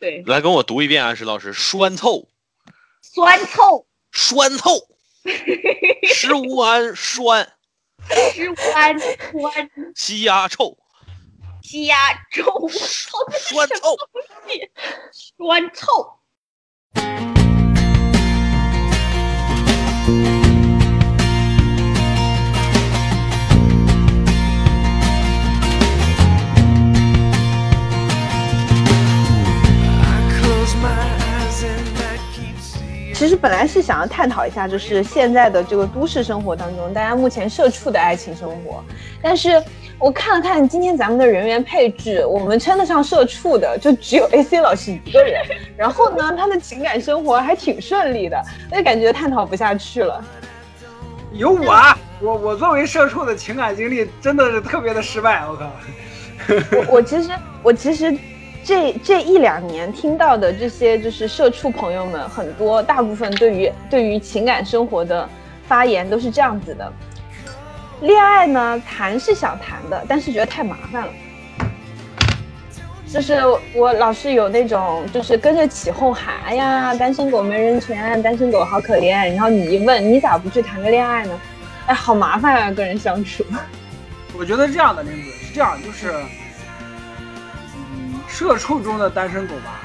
对，来跟我读一遍啊，石老师，酸臭，酸臭，酸臭，食无安酸，食无安酸，鸡鸭臭，鸡鸭臭，臭酸臭，酸臭。其实本来是想要探讨一下，就是现在的这个都市生活当中，大家目前社畜的爱情生活。但是我看了看今天咱们的人员配置，我们称得上社畜的就只有 AC 老师一个人。然后呢，他的情感生活还挺顺利的，那感觉探讨不下去了。有我啊，我我作为社畜的情感经历真的是特别的失败，我靠。我我其实我其实这这一两年听到的这些就是社畜朋友们很多，大部分对于对于情感生活的发言都是这样子的：恋爱呢谈是想谈的，但是觉得太麻烦了。就是我老是有那种就是跟着起哄喊，哎呀，单身狗没人权，单身狗好可怜。然后你一问，你咋不去谈个恋爱呢？哎，好麻烦啊，跟人相处。我觉得这样的林子是这样，就是，社畜中的单身狗吧，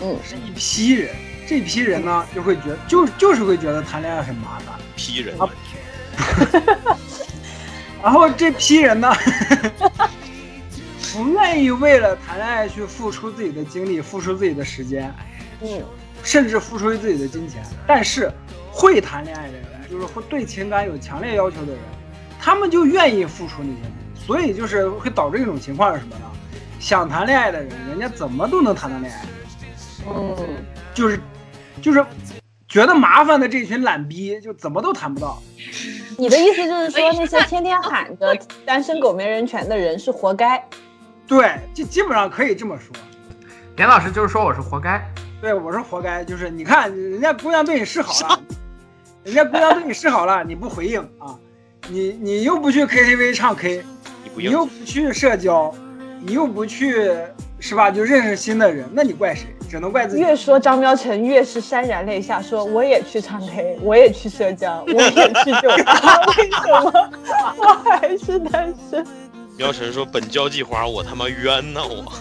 嗯，是一批人，这批人呢就会觉得，就就是会觉得谈恋爱很麻烦，批人。啊。然后这批人呢，不愿意为了谈恋爱去付出自己的精力，付出自己的时间，嗯，甚至付出自己的金钱，但是会谈恋爱的人，就是会对情感有强烈要求的人，他们就愿意付出那些，所以就是会导致一种情况是什么呢？想谈恋爱的人，人家怎么都能谈到恋爱，嗯，就是就是觉得麻烦的这群懒逼，就怎么都谈不到。你的意思就是说，那些天天喊着 单身狗没人权的人是活该？对，就基本上可以这么说。严老师就是说我是活该。对，我是活该。就是你看，人家姑娘对你示好了，人家姑娘对你示好了，你不回应啊？你你又不去 KTV 唱 K，你不你又不去社交，你又不去是吧？就认识新的人，那你怪谁？只能怪自己。越说张彪成越是潸然泪下，说我也去唱 K，我也去社交，我也去酒吧，为什么我还是单身？苗晨说：“本交际花，我他妈冤呐我！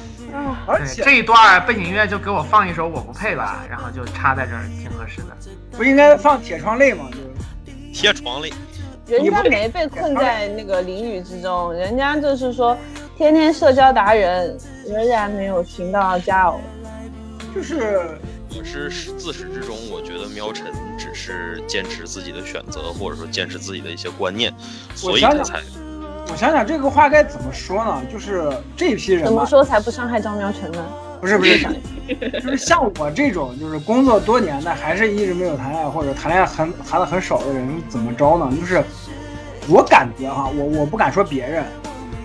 而且这一段背景音乐就给我放一首《我不配》吧，然后就插在这儿，挺合适的。不应该放铁窗泪吗？就贴床里，人家没被困在那个淋雨之中，人家就是说天天社交达人，仍然没有寻到佳偶。就是我是自始至终，我觉得喵晨只是坚持自己的选择，或者说坚持自己的一些观念，所以他才我想想这个话该怎么说呢？就是这批人怎么，说才不伤害张喵晨呢？不是不是，就是像我这种就是工作多年的，还是一直没有谈恋爱或者谈恋爱很谈的很少的人，怎么着呢？就是我感觉哈，我我不敢说别人，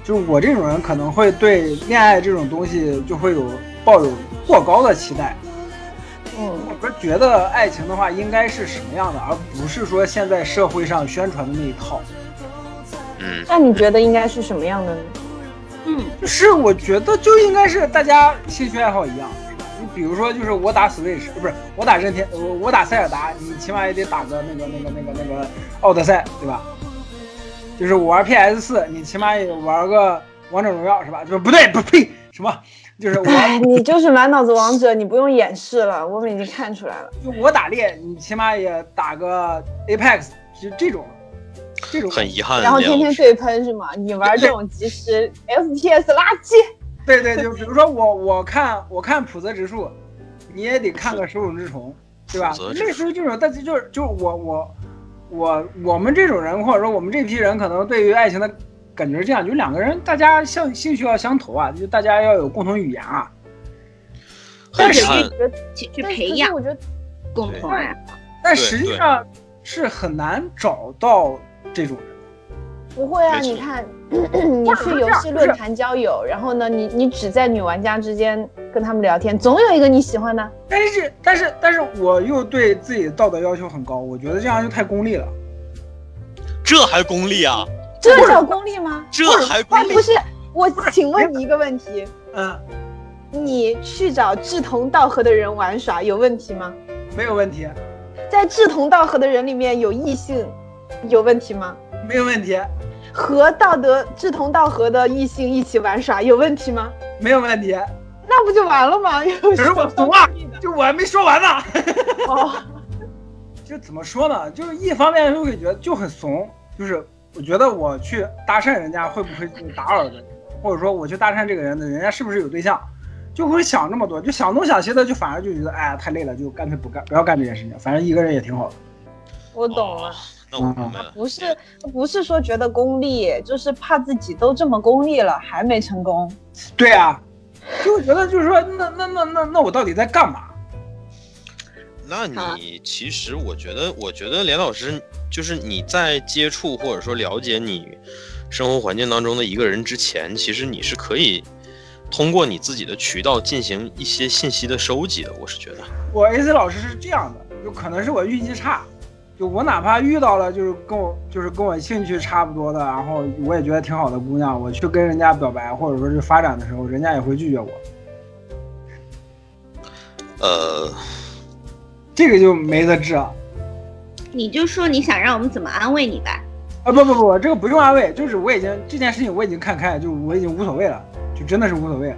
就是我这种人可能会对恋爱这种东西就会有抱有过高的期待。嗯，我是觉得爱情的话应该是什么样的，而不是说现在社会上宣传的那一套。嗯，那你觉得应该是什么样的呢？嗯，就是我觉得就应该是大家兴趣爱好一样，是吧？你比如说，就是我打 Switch，不是我打任天，我我打塞尔达，你起码也得打个那个那个那个那个奥德赛，对吧？就是我玩 PS 四，你起码也玩个王者荣耀，是吧？就不对，不呸，什么？就是我哎，你就是满脑子王者，你不用掩饰了，我们已经看出来了。就我打猎，你起码也打个 Apex，就这种，这种很遗憾。然后天天对喷是吗？你玩这种即时 FPS 垃圾。对对，就比如说我我看我看普泽直树，你也得看个手冢治虫，对吧类似于这种，但是就是就是我我我我们这种人，或者说我们这批人，可能对于爱情的感觉是这样，就两个人大家相兴趣要相投啊，就大家要有共同语言啊。很遗憾但是我，觉得，去去但培养我觉得共同爱好。但实际上是很难找到这种人。不会啊，你看，你去游戏论坛交友，然后呢，你你只在女玩家之间跟他们聊天，总有一个你喜欢的。但是但是但是我又对自己的道德要求很高，我觉得这样就太功利了。这还功利啊？这叫功利吗？这还功利哎，？不是，我请问你一个问题：嗯，你去找志同道合的人玩耍有问题吗？没有问题，在志同道合的人里面有异性，有问题吗？没有问题，和道德志同道合的异性一起玩耍有问题吗？没有问题。那不就完了吗？有可是我怂啊，就我还没说完呢。哦，就怎么说呢？就是一方面就会觉得就很怂，就是我觉得我去搭讪人家会不会就打扰人，或者说我去搭讪这个人的，人家是不是有对象，就会想这么多，就想东想西的，就反而就觉得哎呀太累了，就干脆不干，不要干这件事情，反正一个人也挺好的。我懂了哦，那我明白了。不是不是说觉得功利，就是怕自己都这么功利了还没成功。对啊，就会觉得就是说，那那那那那我到底在干嘛？那你其实我觉得，我觉得连老师就是你在接触或者说了解你生活环境当中的一个人之前，其实你是可以通过你自己的渠道进行一些信息的收集的。我是觉得，我 AC 老师是这样的，就可能是我运气差，就我哪怕遇到了就是跟我就是跟我兴趣差不多的，然后我也觉得挺好的姑娘，我去跟人家表白或者说是发展的时候，人家也会拒绝我，呃，这个就没得治了！你就说你想让我们怎么安慰你吧。啊不不不，这个不用安慰，就是我已经这件事情我已经看开，就我已经无所谓了，就真的是无所谓了。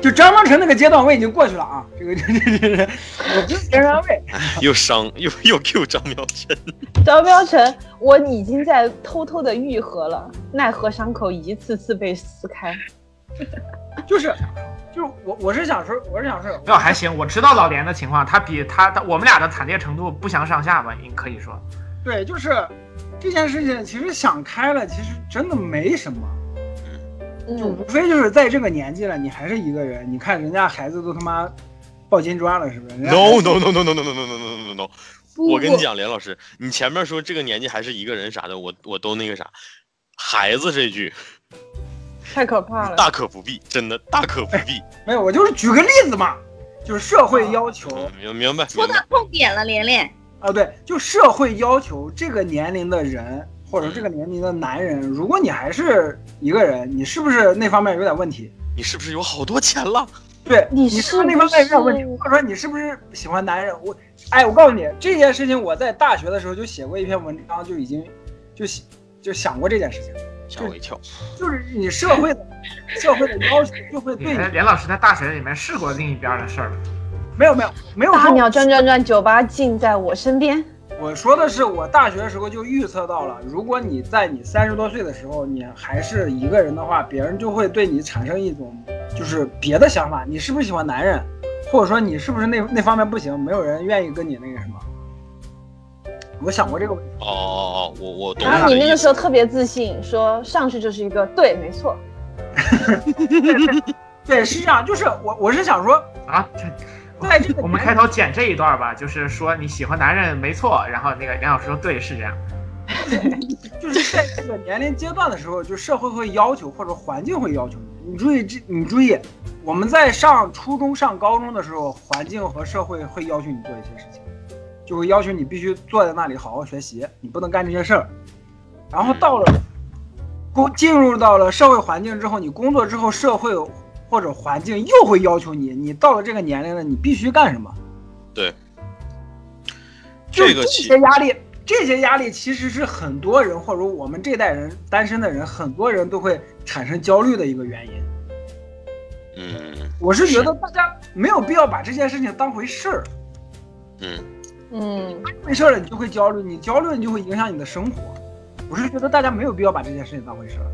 就张光成那个阶段我已经过去了啊，这个 这这这这，我不是别人安慰，又伤又又 Q 张妙晨，张妙成，我已经在偷偷的愈合了，奈何伤口一次次被撕开。就是就是我我是想说我是想说，没有还行，我知道老连的情况，他比他他我们俩的惨烈程度不相上下吧，应可以说。对，就是这件事情其实想开了，其实真的没什么。就嗯无非就是在这个年纪了，你还是一个人。你看人家孩子都他妈抱金砖了，是不是 No no no no no no no no no no no no！我跟你讲，连老师，你前面说这个年纪还是一个人啥的，我我都那个啥，孩子这句太可怕了。大可不必，真的大可不必。没有，我就是举个例子嘛，就是社会要求嗯，明明白说到。痛点了，连连。啊，对，就社会要求这个年龄的人或者这个年龄的男人，如果你还是一个人，你是不是那方面有点问题？你是不是有好多钱了？对你你是不是那方面有点问题，或者说你是不是喜欢男人？我，哎，我告诉你这件事情，我在大学的时候就写过一篇文章，就已经就写就想过这件事情，吓我一跳。就是你社会的 社会的要求就会对你连连老师在大学里面试过另一边的事儿，没有没有没有大说鸟转转转，酒吧尽在我身边。我说的是，我大学的时候就预测到了，如果你在你三十多岁的时候，你还是一个人的话，别人就会对你产生一种就是别的想法，你是不是喜欢男人，或者说你是不是那那方面不行，没有人愿意跟你那个什么。我想过这个问题，哦哦哦，我我懂然后你那个时候特别自信，说上去就是一个对，没错。对，是这样，就是我我是想说，啊，这在这个我们开头剪这一段吧，就是说你喜欢男人没错，然后那个梁老师说对是这样，就是在这个年龄阶段的时候，就社会会要求或者环境会要求你。你注意这，你注意，我们在上初中、上高中的时候，环境和社会会要求你做一些事情，就会要求你必须坐在那里好好学习，你不能干这些事儿。然后到了工进入到了社会环境之后，你工作之后，社会或者环境又会要求你，你到了这个年龄了，你必须干什么？对，就这些压力，这些压力其实是很多人或者我们这代人单身的人，很多人都会产生焦虑的一个原因。嗯我是觉得大家没有必要把这件事情当回事儿，嗯，嗯，当回事儿了你就会焦虑，你焦虑你就会影响你的生活。我是觉得大家没有必要把这件事情当回事儿。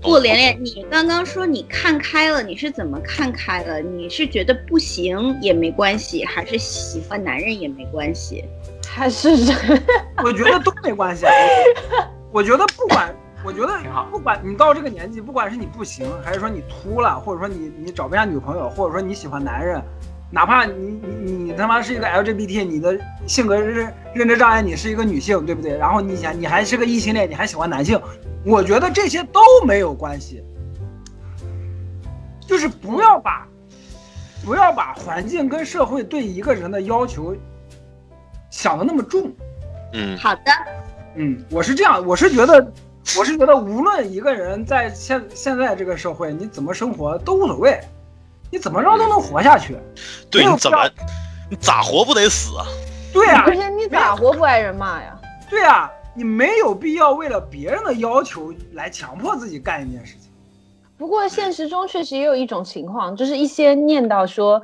不，连连，你刚刚说你看开了，你是怎么看开了？你是觉得不行也没关系，还是喜欢男人也没关系？还是人。我觉得都没关系我觉得不管，我觉得不管你到这个年纪，不管是你不行，还是说你秃了，或者说你你找不下女朋友，或者说你喜欢男人，哪怕你你你他妈是一个 LGBT，你的性格认认知障碍，你是一个女性，对不对？然后你想你还是个异性恋，你还喜欢男性，我觉得这些都没有关系，就是不要把不要把环境跟社会对一个人的要求想的那么重。嗯好的，嗯，我是这样，我是觉得，我是觉得，无论一个人在现现在这个社会，你怎么生活都无所谓，你怎么着都能活下去。对，你怎么你咋活不得死啊？对呀、而且你咋活不挨人骂呀？对呀、你没有必要为了别人的要求来强迫自己干一件事情。不过现实中确实也有一种情况，就是一些念叨说，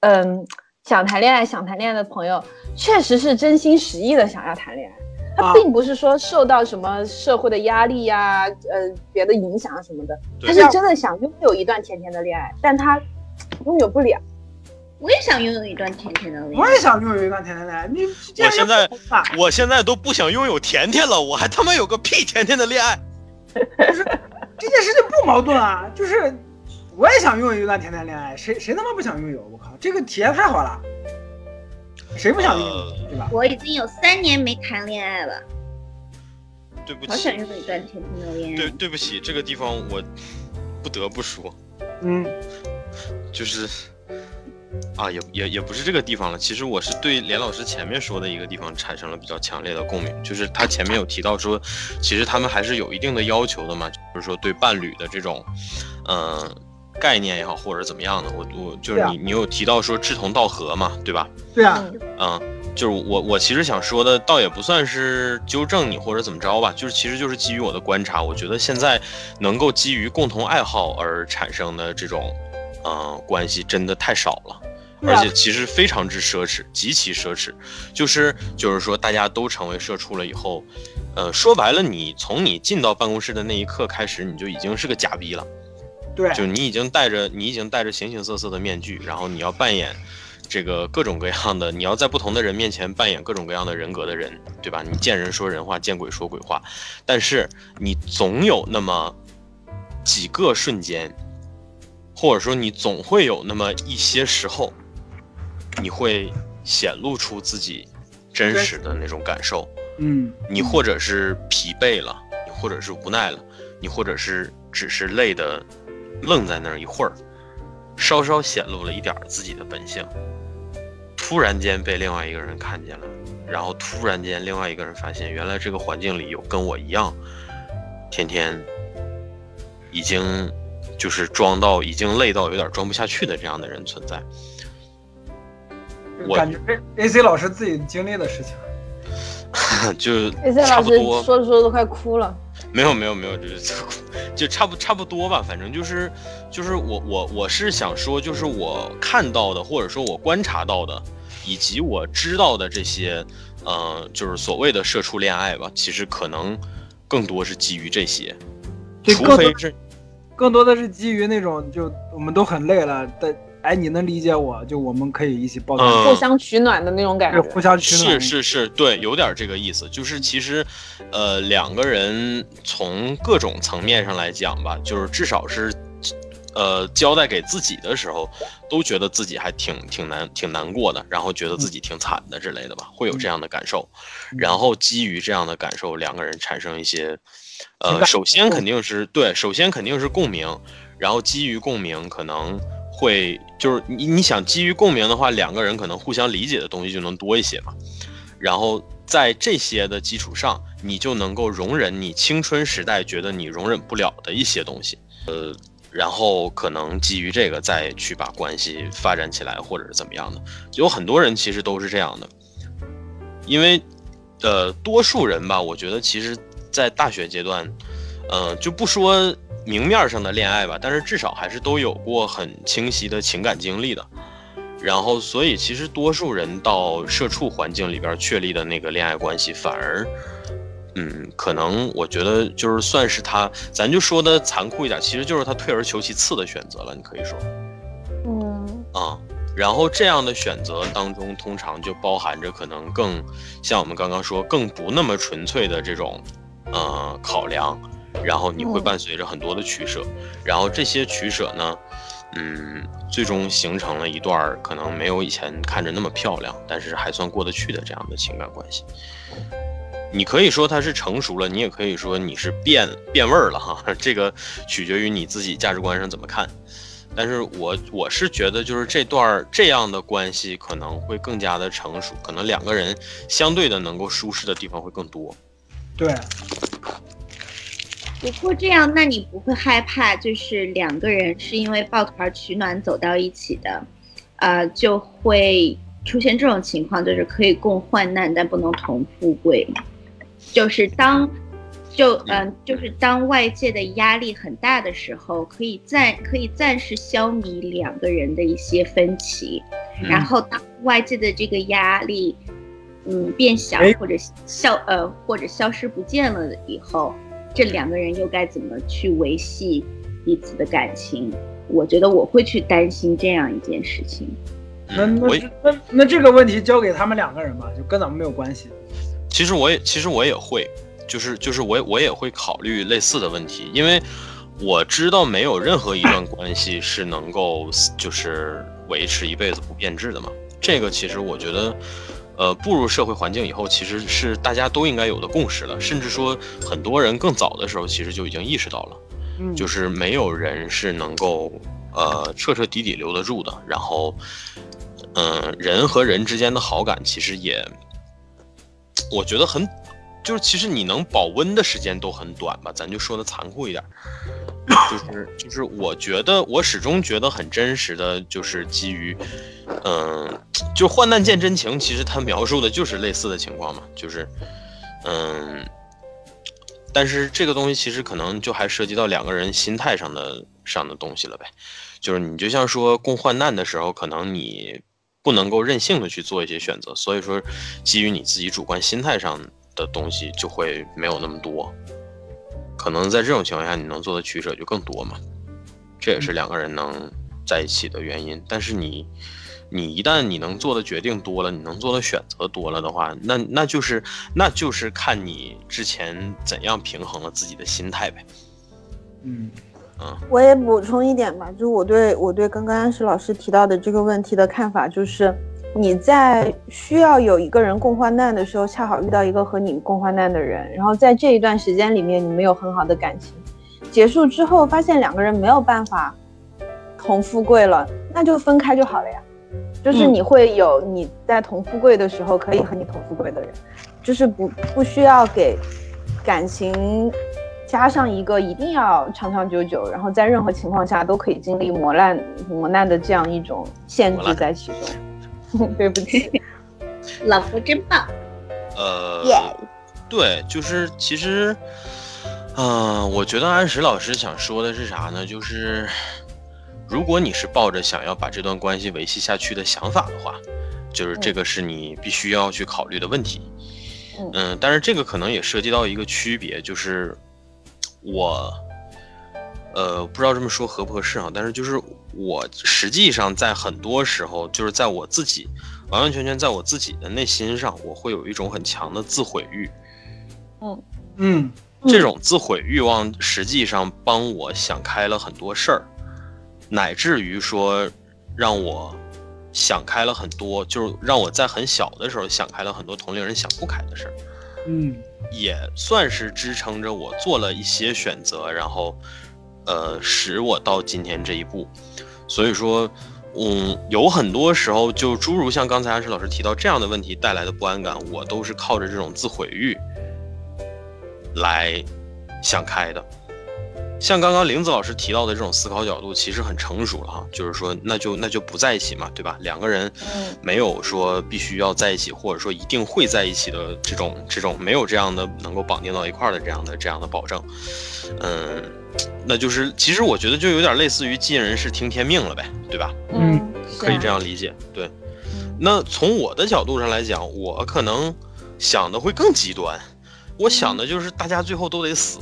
嗯，想谈恋爱、想谈恋爱的朋友，确实是真心实意的想要谈恋爱。他啊并不是说受到什么社会的压力呀、呃，别的影响啊什么的，他是真的想拥有一段甜甜的恋爱，但他拥有不了。我也想拥有一段甜甜的恋爱我也。想拥有一段甜甜的恋爱。你我现在啊，我现在都不想拥有甜甜了，我还他妈有个屁甜甜的恋爱？就是这件事情不矛盾啊，就是我也想拥有一段甜甜恋爱，谁谁他妈不想拥有？我靠，这个体验太好了，谁不想拥有？呃对吧？我已经有三年没谈恋爱了，对不起好想，拥有一段甜甜的恋爱对。对不起，这个地方我不得不说，嗯，就是啊，也也也不是这个地方了。其实我是对连老师前面说的一个地方产生了比较强烈的共鸣，就是他前面有提到说，其实他们还是有一定的要求的嘛，就是说对伴侣的这种，嗯、概念也好，或者怎么样的，我我就是你你有提到说志同道合嘛，对吧？对啊，嗯嗯，就是我我其实想说的，倒也不算是纠正你或者怎么着吧，就是其实就是基于我的观察，我觉得现在能够基于共同爱好而产生的这种，嗯、关系真的太少了。而且其实非常之奢侈，极其奢侈，就是就是说大家都成为社畜了以后，呃，说白了，你从你进到办公室的那一刻开始，你就已经是个假逼了。对，就你已经戴着你已经戴着形形色色的面具，然后你要扮演这个各种各样的，你要在不同的人面前扮演各种各样的人格的人，对吧？你见人说人话，见鬼说鬼话，但是你总有那么几个瞬间，或者说你总会有那么一些时候，你会显露出自己真实的那种感受。嗯，你或者是疲惫了，你或者是无奈了，你或者是只是累的愣在那儿一会儿，稍稍显露了一点儿自己的本性，突然间被另外一个人看见了，然后突然间另外一个人发现，原来这个环境里有跟我一样，天天已经就是装到已经累到有点装不下去的这样的人存在。我感觉 A C 老师自己经历的事情。就 A C 老师差不多，说着说着都快哭了。没有没有没有，就是 就差不差不多吧，反正就是就是我我我是想说，就是我看到的或者说我观察到的，以及我知道的这些，呃，就是所谓的社畜恋爱吧，其实可能更多是基于这些，除非是更多的是基于那种，就我们都很累了，但哎，你能理解我，就我们可以一起抱团，嗯互相取暖的那种感觉。互相取暖。是是是，对，有点这个意思。就是其实，呃，两个人从各种层面上来讲吧，就是至少是，呃，交代给自己的时候，都觉得自己还挺挺难挺难过的，然后觉得自己挺惨的之类的吧，会有这样的感受。然后基于这样的感受，两个人产生一些，呃，首先肯定是对，首先肯定是共鸣，然后基于共鸣可能。会就是你你想基于共鸣的话，两个人可能互相理解的东西就能多一些嘛。然后在这些的基础上，你就能够容忍你青春时代觉得你容忍不了的一些东西，呃，然后可能基于这个再去把关系发展起来，或者是怎么样的。有很多人其实都是这样的，因为呃，多数人吧，我觉得其实，在大学阶段，呃，就不说明面上的恋爱吧，但是至少还是都有过很清晰的情感经历的。然后，所以其实多数人到社畜环境里边确立的那个恋爱关系，反而，嗯，可能我觉得就是算是他，咱就说的残酷一点，其实就是他退而求其次的选择了。你可以说嗯，啊、然后这样的选择当中，通常就包含着可能更像我们刚刚说，更不那么纯粹的这种，呃，考量。然后你会嗯伴随着很多的取舍，然后这些取舍呢，嗯，最终形成了一段可能没有以前看着那么漂亮，但是还算过得去的这样的情感关系。你可以说它是成熟了，你也可以说你是变变味儿了哈，这个取决于你自己价值观上怎么看。但是我我是觉得，就是这段这样的关系可能会更加的成熟，可能两个人相对的能够舒适的地方会更多。对，不过这样，那你不会害怕，就是两个人是因为抱团取暖走到一起的，呃，就会出现这种情况，就是可以共患难，但不能同富贵。就是当，就嗯、就是当外界的压力很大的时候，可以暂可以暂时消弭两个人的一些分歧，然后当外界的这个压力，嗯，变小哎或者消呃或者消失不见了以后，这两个人又该怎么去维系彼此的感情？我觉得我会去担心这样一件事情。那那那那这个问题交给他们两个人吧，就跟咱们没有关系。其实我也其实我也会，就是就是我也我也会考虑类似的问题，因为我知道没有任何一段关系是能够就是维持一辈子不变质的嘛。这个其实我觉得，呃，步入社会环境以后，其实是大家都应该有的共识了，甚至说很多人更早的时候其实就已经意识到了。嗯，就是没有人是能够呃彻彻底底留得住的。然后，嗯、人和人之间的好感其实也，我觉得很，就是其实你能保温的时间都很短吧，咱就说的残酷一点，就是就是我觉得我始终觉得很真实的就是基于，嗯、就患难见真情，其实他描述的就是类似的情况嘛，就是，嗯。但是这个东西其实可能就还涉及到两个人心态上的上的东西了呗，就是你就像说共患难的时候，可能你不能够任性的去做一些选择，所以说基于你自己主观心态上的东西就会没有那么多，可能在这种情况下你能做的取舍就更多嘛，这也是两个人能在一起的原因。但是你你一旦你能做的决定多了，你能做的选择多了的话，那那就是那就是看你之前怎样平衡了自己的心态呗。嗯我也补充一点吧，就是我对我对刚刚安石老师提到的这个问题的看法，就是你在需要有一个人共患难的时候，恰好遇到一个和你共患难的人，然后在这一段时间里面，你们有很好的感情，结束之后发现两个人没有办法同富贵了，那就分开就好了呀。就是嗯你会有你在同富贵的时候可以和你同富贵的人，就是不不需要给感情加上一个一定要长长久久，然后在任何情况下都可以经历磨难磨难的这样一种限制在其中。对不起，老婆真棒，呃对，就是其实，嗯、我觉得安石老师想说的是啥呢？就是如果你是抱着想要把这段关系维系下去的想法的话，就是这个是你必须要去考虑的问题。嗯。嗯，但是这个可能也涉及到一个区别，就是我，呃，不知道这么说合不合适啊？但是就是我实际上在很多时候，就是在我自己完完全全在我自己的内心上，我会有一种很强的自毁欲。嗯嗯这种自毁欲望实际上帮我想开了很多事儿，乃至于说让我想开了很多，就是让我在很小的时候想开了很多同龄人想不开的事儿，嗯也算是支撑着我做了一些选择，然后呃使我到今天这一步。所以说，嗯，有很多时候就诸如像刚才阿石老师提到这样的问题带来的不安感，我都是靠着这种自毁欲来想开的。像刚刚玲子老师提到的这种思考角度，其实很成熟了哈，就是说那就那就不在一起嘛，对吧？两个人嗯没有说必须要在一起，或者说一定会在一起的这种这种没有这样的能够绑定到一块儿的这样的这样的保证，嗯，那就是其实我觉得就有点类似于尽人事听天命了呗，对吧？嗯，可以这样理解。对，那从我的角度上来讲，我可能想的会更极端，我想的就是大家最后都得死，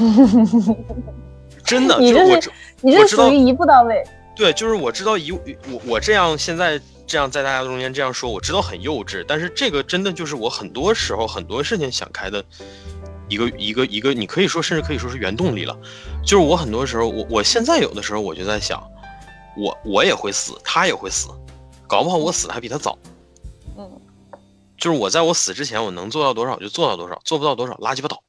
真的，你这是就是我知你这属于一步到位。对，就是我知道一我我这样现在这样在大家中间这样说，我知道很幼稚，但是这个真的就是我很多时候很多事情想开的一个一个一个，你可以说甚至可以说是原动力了。就是我很多时候，我我现在有的时候我就在想，我我也会死，他也会死，搞不好我死的还比他早。嗯，就是我在我死之前，我能做到多少就做到多少，做不到多少拉鸡巴倒。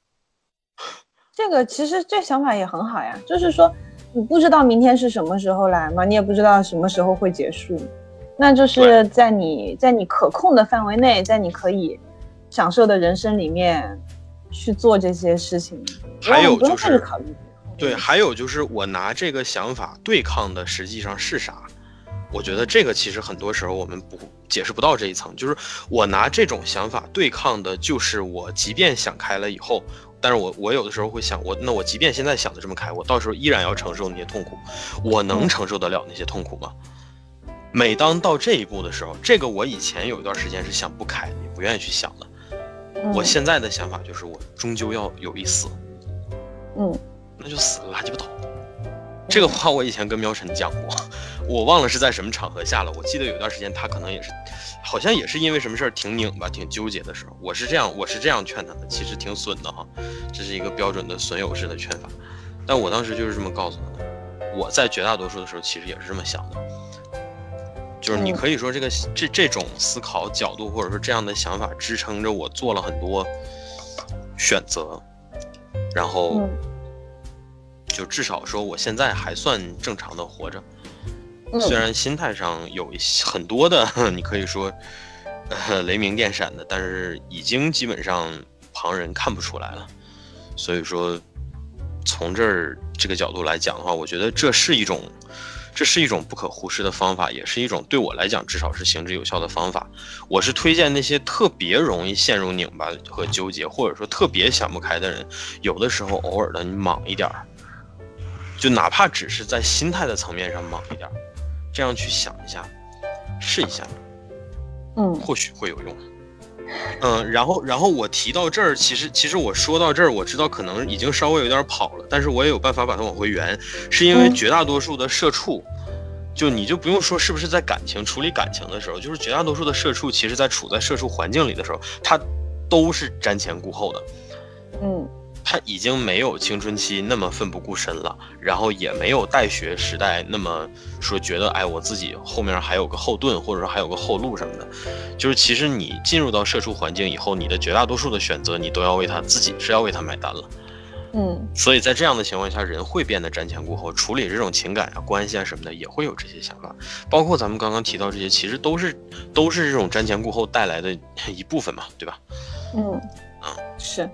这个其实这想法也很好呀，就是说你不知道明天是什么时候来嘛，你也不知道什么时候会结束，那就是在你在你可控的范围内，在你可以享受的人生里面，去做这些事情。还有就是考虑。对，还有就是我拿这个想法对抗的实际上是啥？我觉得这个其实很多时候我们不解释不到这一层，就是我拿这种想法对抗的，就是我即便想开了以后，但是我我有的时候会想，我那我即便现在想的这么开，我到时候依然要承受那些痛苦，我能承受得了那些痛苦吗？每当到这一步的时候，这个我以前有一段时间是想不开的，也不愿意去想的。嗯我现在的想法就是，我终究要有一死，嗯那就死个拉鸡巴倒。这个话我以前跟喵晨讲过，我忘了是在什么场合下了。我记得有一段时间他可能也是，好像也是因为什么事儿挺拧巴、挺纠结的时候，我是这样，我是这样劝他的，其实挺损的哈，这是一个标准的损友式的劝法。但我当时就是这么告诉他的。我在绝大多数的时候其实也是这么想的，就是你嗯可以说这个这这种思考角度或者说这样的想法支撑着我做了很多选择，然后。嗯就至少说我现在还算正常的活着，嗯虽然心态上有一些很多的，你可以说，呃，雷鸣电闪的，但是已经基本上旁人看不出来了。所以说，从这儿这个角度来讲的话，我觉得这是一种，这是一种不可忽视的方法，也是一种对我来讲至少是行之有效的方法。我是推荐那些特别容易陷入拧巴和纠结，或者说特别想不开的人，有的时候偶尔的你莽一点儿。就哪怕只是在心态的层面上莽一点儿，这样去想一下，试一下，嗯。或许会有用。嗯，然后，然后我提到这儿，其实，其实我说到这儿，我知道可能已经稍微有点跑了，但是我也有办法把它往回圆，是因为嗯。绝大多数的社畜，就你就不用说是不是在感情处理感情的时候，就是绝大多数的社畜，其实在处在社畜环境里的时候，他都是瞻前顾后的，嗯他已经没有青春期那么奋不顾身了，然后也没有大学时代那么说觉得哎我自己后面还有个后盾，或者说还有个后路什么的。就是其实你进入到社畜环境以后，你的绝大多数的选择你都要为他自己是要为他买单了。嗯所以在这样的情况下，人会变得瞻前顾后，处理这种情感啊、关系啊什么的，也会有这些想法。包括咱们刚刚提到这些，其实都是都是这种瞻前顾后带来的一部分嘛，对吧？嗯啊是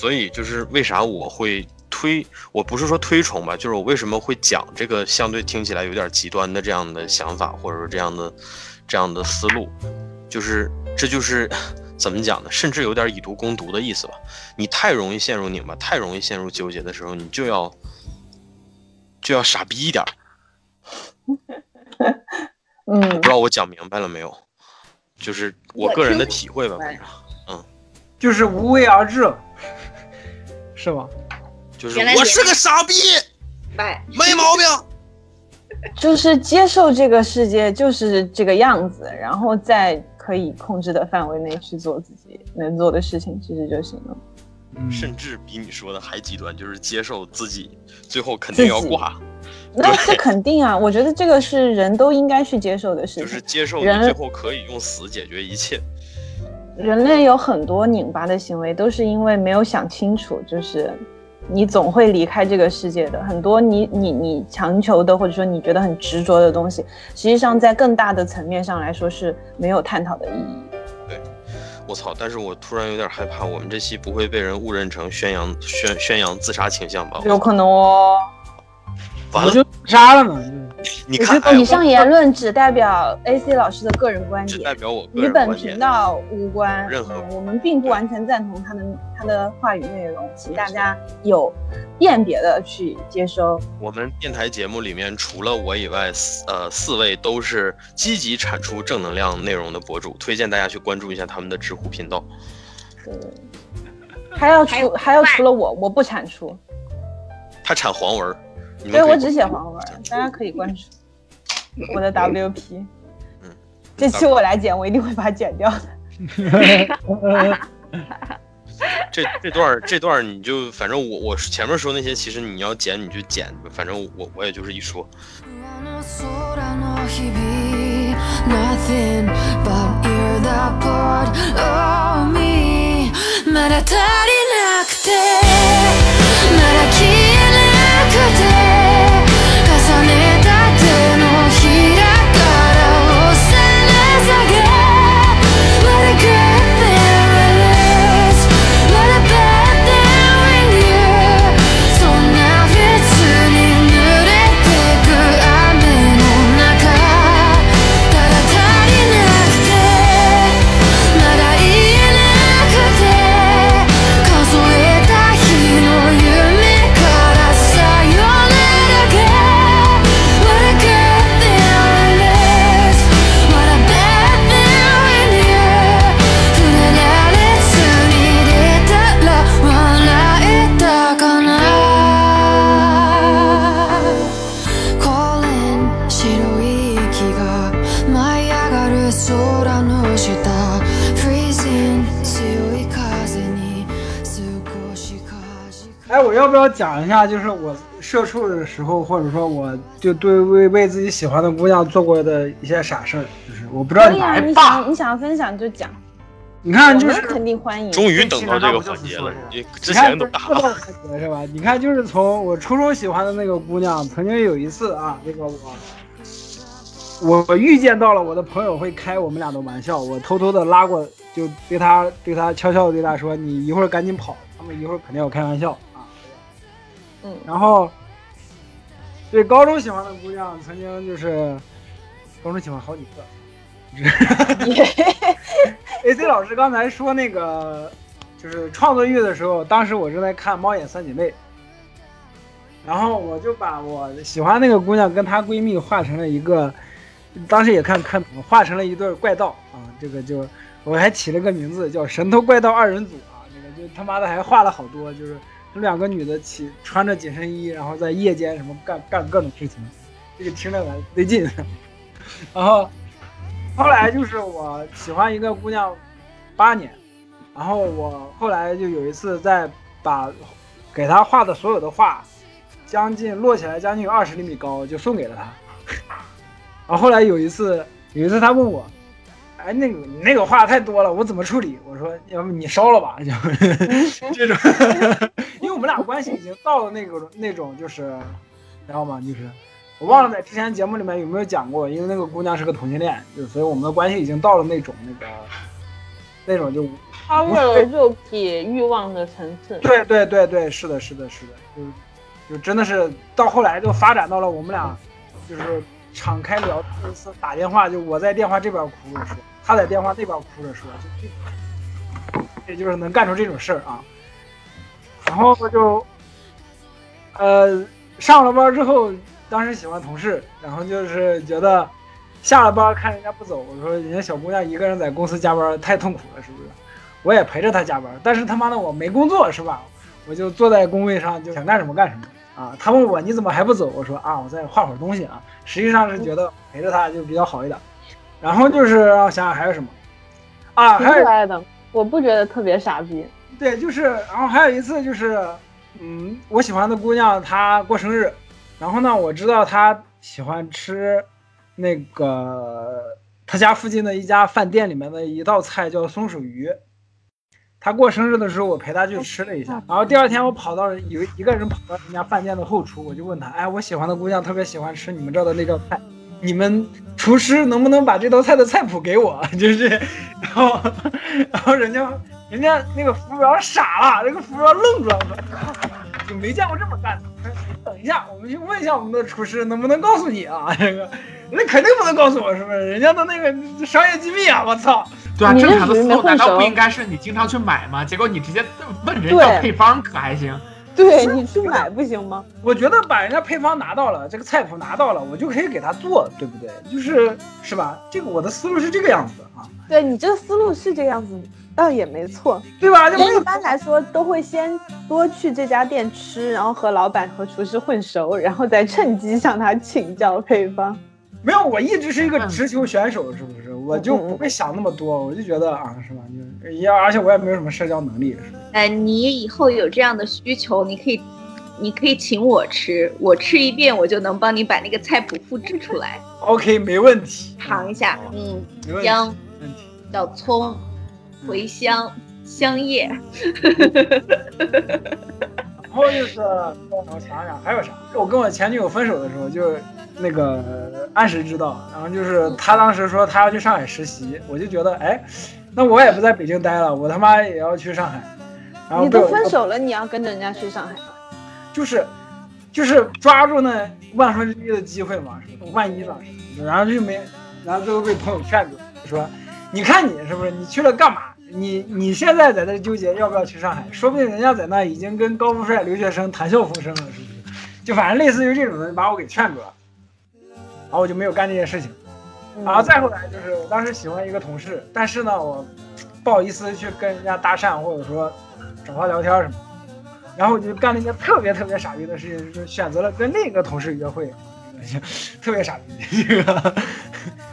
所以就是为啥我会推，我不是说推崇吧，就是我为什么会讲这个相对听起来有点极端的这样的想法，或者说这样的这样的思路，就是这就是 怎么讲呢？甚至有点以毒攻毒的意思吧。你太容易陷入拧巴，太容易陷入纠结的时候，你就要就要傻逼一点儿。嗯不知道我讲明白了没有？就是我我个人的体会吧，明白反正就是无为而治，是吧？就是我是个傻逼，拜。没毛病。就是接受这个世界就是这个样子，然后在可以控制的范围内去做自己能做的事情，其实就行了。嗯甚至比你说的还极端，就是接受自己最后肯定要挂，那这肯定啊，我觉得这个是人都应该去接受的事情。就是接受你最后可以用死解决一切。人类有很多拧巴的行为，都是因为没有想清楚，就是你总会离开这个世界的。很多你你你强求的，或者说你觉得很执着的东西，实际上在更大的层面上来说是没有探讨的意义。对我操！但是我突然有点害怕，我们这期不会被人误认成宣扬宣宣扬自杀倾向吧？有可能哦。完了，我就杀了呢。你看，哎以上言论只代表 AC 老师的个人观只点，代表我个与本人观点。频道无关。任何嗯我们并不完全赞同他的他的话语内容，请大家有辨别的去接收。我们电台节目里面除了我以外，四呃四位都是积极产出正能量内容的博主，推荐大家去关注一下他们的知乎频道。对，还要除还要除了我，我不产出，他产黄文儿，你们所以我只写黄文，大家可以关注我的 WP。嗯，这期我来剪，我一定会把它剪掉的。这这段这段你就反正我我前面说那些，其实你要剪你就剪，反正我我也就是一说。不要讲一下，就是我社畜的时候，或者说我就对为为自己喜欢的姑娘做过的一些傻事儿，就是我不知道你，可以啊，你想你想分享就讲，你看就是肯定欢迎。终于等到这个环节了，你之前都打了。是吧？你看，就是从我初中喜欢的那个姑娘，曾经有一次啊，那个我我我预见到了我的朋友会开我们俩的玩笑，我偷偷的拉过，就对她对她悄悄的对她说：“你一会儿赶紧跑，他们一会儿肯定要开玩笑啊。”嗯然后对高中喜欢的姑娘，曾经就是高中喜欢好几个。AC 老师刚才说那个就是创作欲的时候，当时我正在看《猫眼三姐妹》，然后我就把我喜欢那个姑娘跟她闺蜜画成了一个，当时也看看画成了一对怪盗啊，这个就我还起了个名字叫“神偷怪盗二人组”啊，这个就他妈的还画了好多，就是这两个女的起穿着紧身衣，然后在夜间什么干干各种事情，这个听着蛮得劲，然后。后来就是我喜欢一个姑娘八年，然后我后来就有一次在把给她画的所有的画，将近摞起来将近有二十厘米高，就送给了她。然后后来有一次，有一次她问我，哎，那个你那个画太多了，我怎么处理？我说，要不你烧了吧，就这种，们俩关系已经到了那个那种就是，知道吗？就是。我忘了在之前节目里面有没有讲过，因为那个姑娘是个同性恋，就所以我们的关系已经到了那种那个那种就他为了肉体欲望的层次。对对对对，是的，是的，是的，就就真的是到后来就发展到了我们俩就是敞开聊，打电话就我在电话这边哭着说，他在电话那边哭着说，就这，也就是能干出这种事儿啊。然后就呃上了班之后。当时喜欢同事，然后就是觉得下了班看人家不走，我说人家小姑娘一个人在公司加班太痛苦了，是不是？我也陪着她加班，但是他妈的我没工作是吧？我就坐在工位上就想干什么干什么啊。他问我你怎么还不走？我说啊我在画会儿东西啊。实际上是觉得陪着她就比较好一点。然后就是让我想想还有什么啊？还有来的，我不觉得特别傻逼。对，就是然后还有一次就是嗯，我喜欢的姑娘她过生日。然后呢，我知道她喜欢吃那个她家附近的一家饭店里面的一道菜叫松鼠鱼。她过生日的时候，我陪她去吃了一下。然后第二天，我跑到有一个人跑到人家饭店的后厨，我就问他：“哎，我喜欢的姑娘特别喜欢吃你们这儿的那道菜，你们厨师能不能把这道菜的菜谱给我？” 就是，然后，然后人家人家那个服务员傻了，那个服务员愣住了，说。就没见过这么干的。等一下，我们去问一下我们的厨师，能不能告诉你啊？这个，那肯定不能告诉我，是不是？人家的那个商业机密啊！我操！对啊，正常的思路难道不应该是你经常去买吗？结果你直接问人家配方，可还行？对你去买不行吗？我觉得把人家配方拿到了，这个菜谱拿到了，我就可以给他做，对不对？就是是吧？这个我的思路是这个样子啊。对你这个思路是这个样子。倒也没错，对吧？一般来说都会先多去这家店吃，然后和老板和厨师混熟，然后再趁机向他请教配方。没有，我一直是一个直球选手，是不是？我就不会想那么多，我就觉得啊，是吧？你要，而且我也没有什么社交能力，是吧？哎，你以后有这样的需求，你可以，你可以请我吃，我吃一遍，我就能帮你把那个菜谱复制出来。OK，没问题。尝一下，嗯，没姜问题，小葱。茴香、香叶，然后就是我想想还有啥？我跟我前女友分手的时候，就那个按时知道，然后就是她当时说她要去上海实习，我就觉得哎，那我也不在北京待了，我他妈也要去上海。然后你都分手了，你要跟着人家去上海？就是就是抓住那万分之一的机会嘛，万一呢？然后就没，然后最后被朋友劝住，说。你看你是不是？你去了干嘛？你你现在在这纠结要不要去上海，说不定人家在那已经跟高富帅留学生谈笑风生了，是不是？就反正类似于这种的，把我给劝住了，然后我就没有干这件事情。然后再后来就是我当时喜欢一个同事，但是呢，我不好意思去跟人家搭讪或者说找他聊天什么，然后我就干了一件特别特别傻逼的事情，就是选择了跟另一个同事约会，特别傻逼，这 个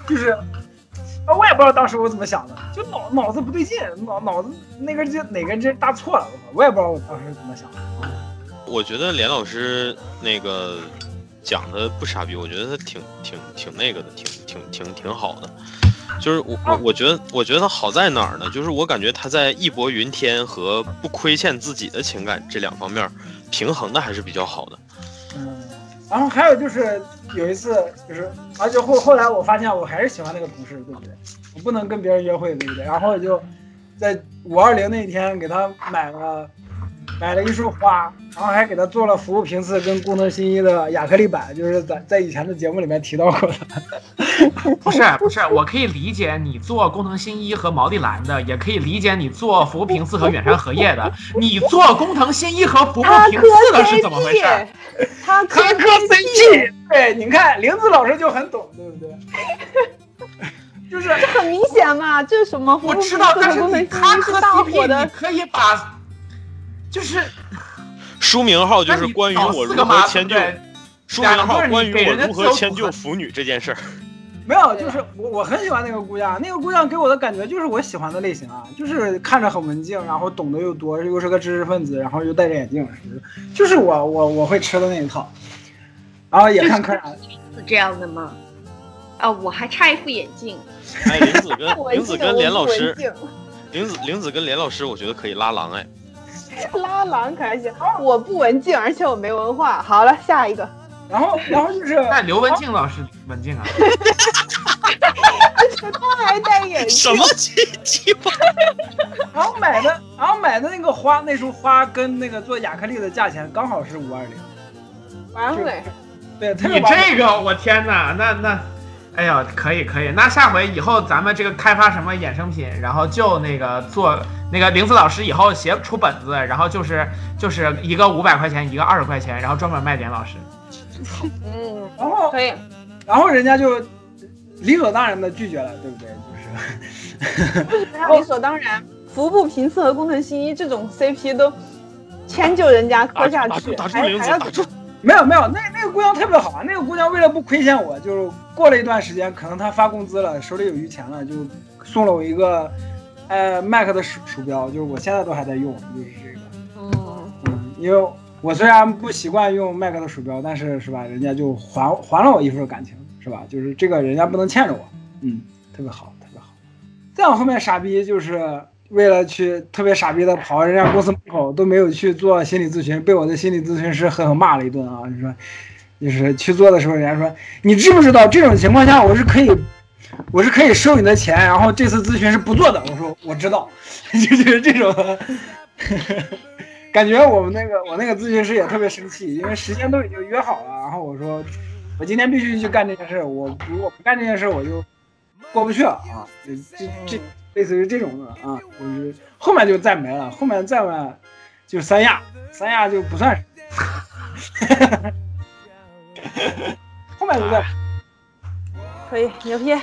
就是。啊，我也不知道当时我怎么想的，就脑脑子不对劲，脑脑子那根筋哪根筋搭错了，我，我也不知道我当时怎么想的。我觉得连老师那个讲的不傻逼，我觉得他挺挺挺那个的，挺挺挺挺好的。就是我我我觉得我觉得他好在哪儿呢？就是我感觉他在义薄云天和不亏欠自己的情感这两方面平衡的还是比较好的。嗯，然后还有就是有一次，就是而且后后来我发现我还是喜欢那个同事，对不对？我不能跟别人约会，对不对？然后就在五二零那天给他买了买了一束花，然后还给他做了服务频次跟工藤新一的亚克力板，就是在在以前的节目里面提到过的。不是不是，我可以理解你做工藤新一和毛利兰的，也可以理解你做服务平次和远山荷叶的。你做工藤新一和服部他磕平次的是怎么回事？CP，他磕他磕 CP，对，你看玲子老师就很懂，对不对？就是这很明显嘛，这是什么？我知道，但是他磕是大火 CP，你的，可以把，就是书名号就是关于我如何迁就，书名号关于我如何迁就腐女这件事儿。没有，就是我我很喜欢那个姑娘，那个姑娘给我的感觉就是我喜欢的类型啊，就是看着很文静，然后懂得又多，又是个知识分子，然后又戴着眼镜？就是我我我会吃的那一套。然后也看柯南，是这样的吗？啊，我还差一副眼镜。哎，林子跟 林子跟连老师，静林子林子跟连老师，我觉得可以拉郎哎。拉郎可还行，我不文静，而且我没文化。好了，下一个，然后然后就是 那刘文静老师文静啊，他还戴眼镜什，么鸡鸡巴？然后买的然后买的那个花，那束花跟那个做亚克力的价钱刚好是五二零，完美。对，特你别完美这个我天哪，那那，哎呀，可以可以，那下回以后咱们这个开发什么衍生品，然后就那个做那个玲子老师以后写出本子，然后就是就是一个五百块钱，一个二十块钱，然后专门卖点老师。嗯，然后可以。然后人家就理所当然的拒绝了，对不对？就是。他理所当然，服部平次和工藤新一这种 CP 都迁就人家磕下去，打住还还要打住 没有没有，那那个姑娘特别好啊！那个姑娘为了不亏欠我，就是过了一段时间，可能她发工资了，手里有余钱了，就送了我一个，呃，Mac 的鼠鼠标，就是我现在都还在用，就是这个。嗯，嗯，因为我虽然不习惯用 Mac 的鼠标，但是是吧，人家就还还了我一份感情，是吧？就是这个人家不能欠着我，嗯，特别好，特别好。再往后面傻逼就是为了去特别傻逼的跑人家公司门口，都没有去做心理咨询，被我的心理咨询师狠狠骂了一顿啊！你说，就是去做的时候，人家说你知不知道这种情况下我是可以。我是可以收你的钱，然后这次咨询是不做的。我说我知道，就是这种的，感觉我们那个我那个咨询师也特别生气，因为时间都已经约好了。然后我说我今天必须去干这件事，我如果不干这件事，我就过不去了啊！这这这类似于这种的啊，我就后面就再没了，后面再完就三亚，三亚就不算，后面就在可以，牛批。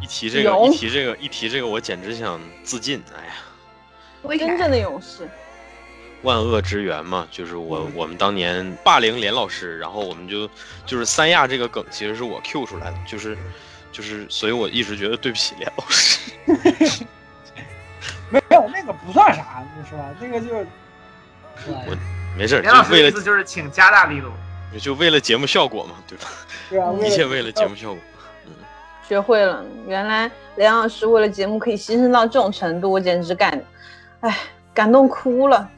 一提这个，一提这个，一提这个，我简直想自尽。哎呀，真正的勇士，万恶之源嘛，就是我我们当年霸凌连老师，然后我们就就是三亚这个梗，其实是我 Q 出来的，就是就是，所以我一直觉得对不起连老师。没有那个不算啥，你说？那个就，我没事就为了意思就是请加大力度。就为了节目效果嘛，对吧？对啊，一切为了节目效果。学会了，原来梁老师为了节目可以牺牲到这种程度，我简直感，哎，感动哭了。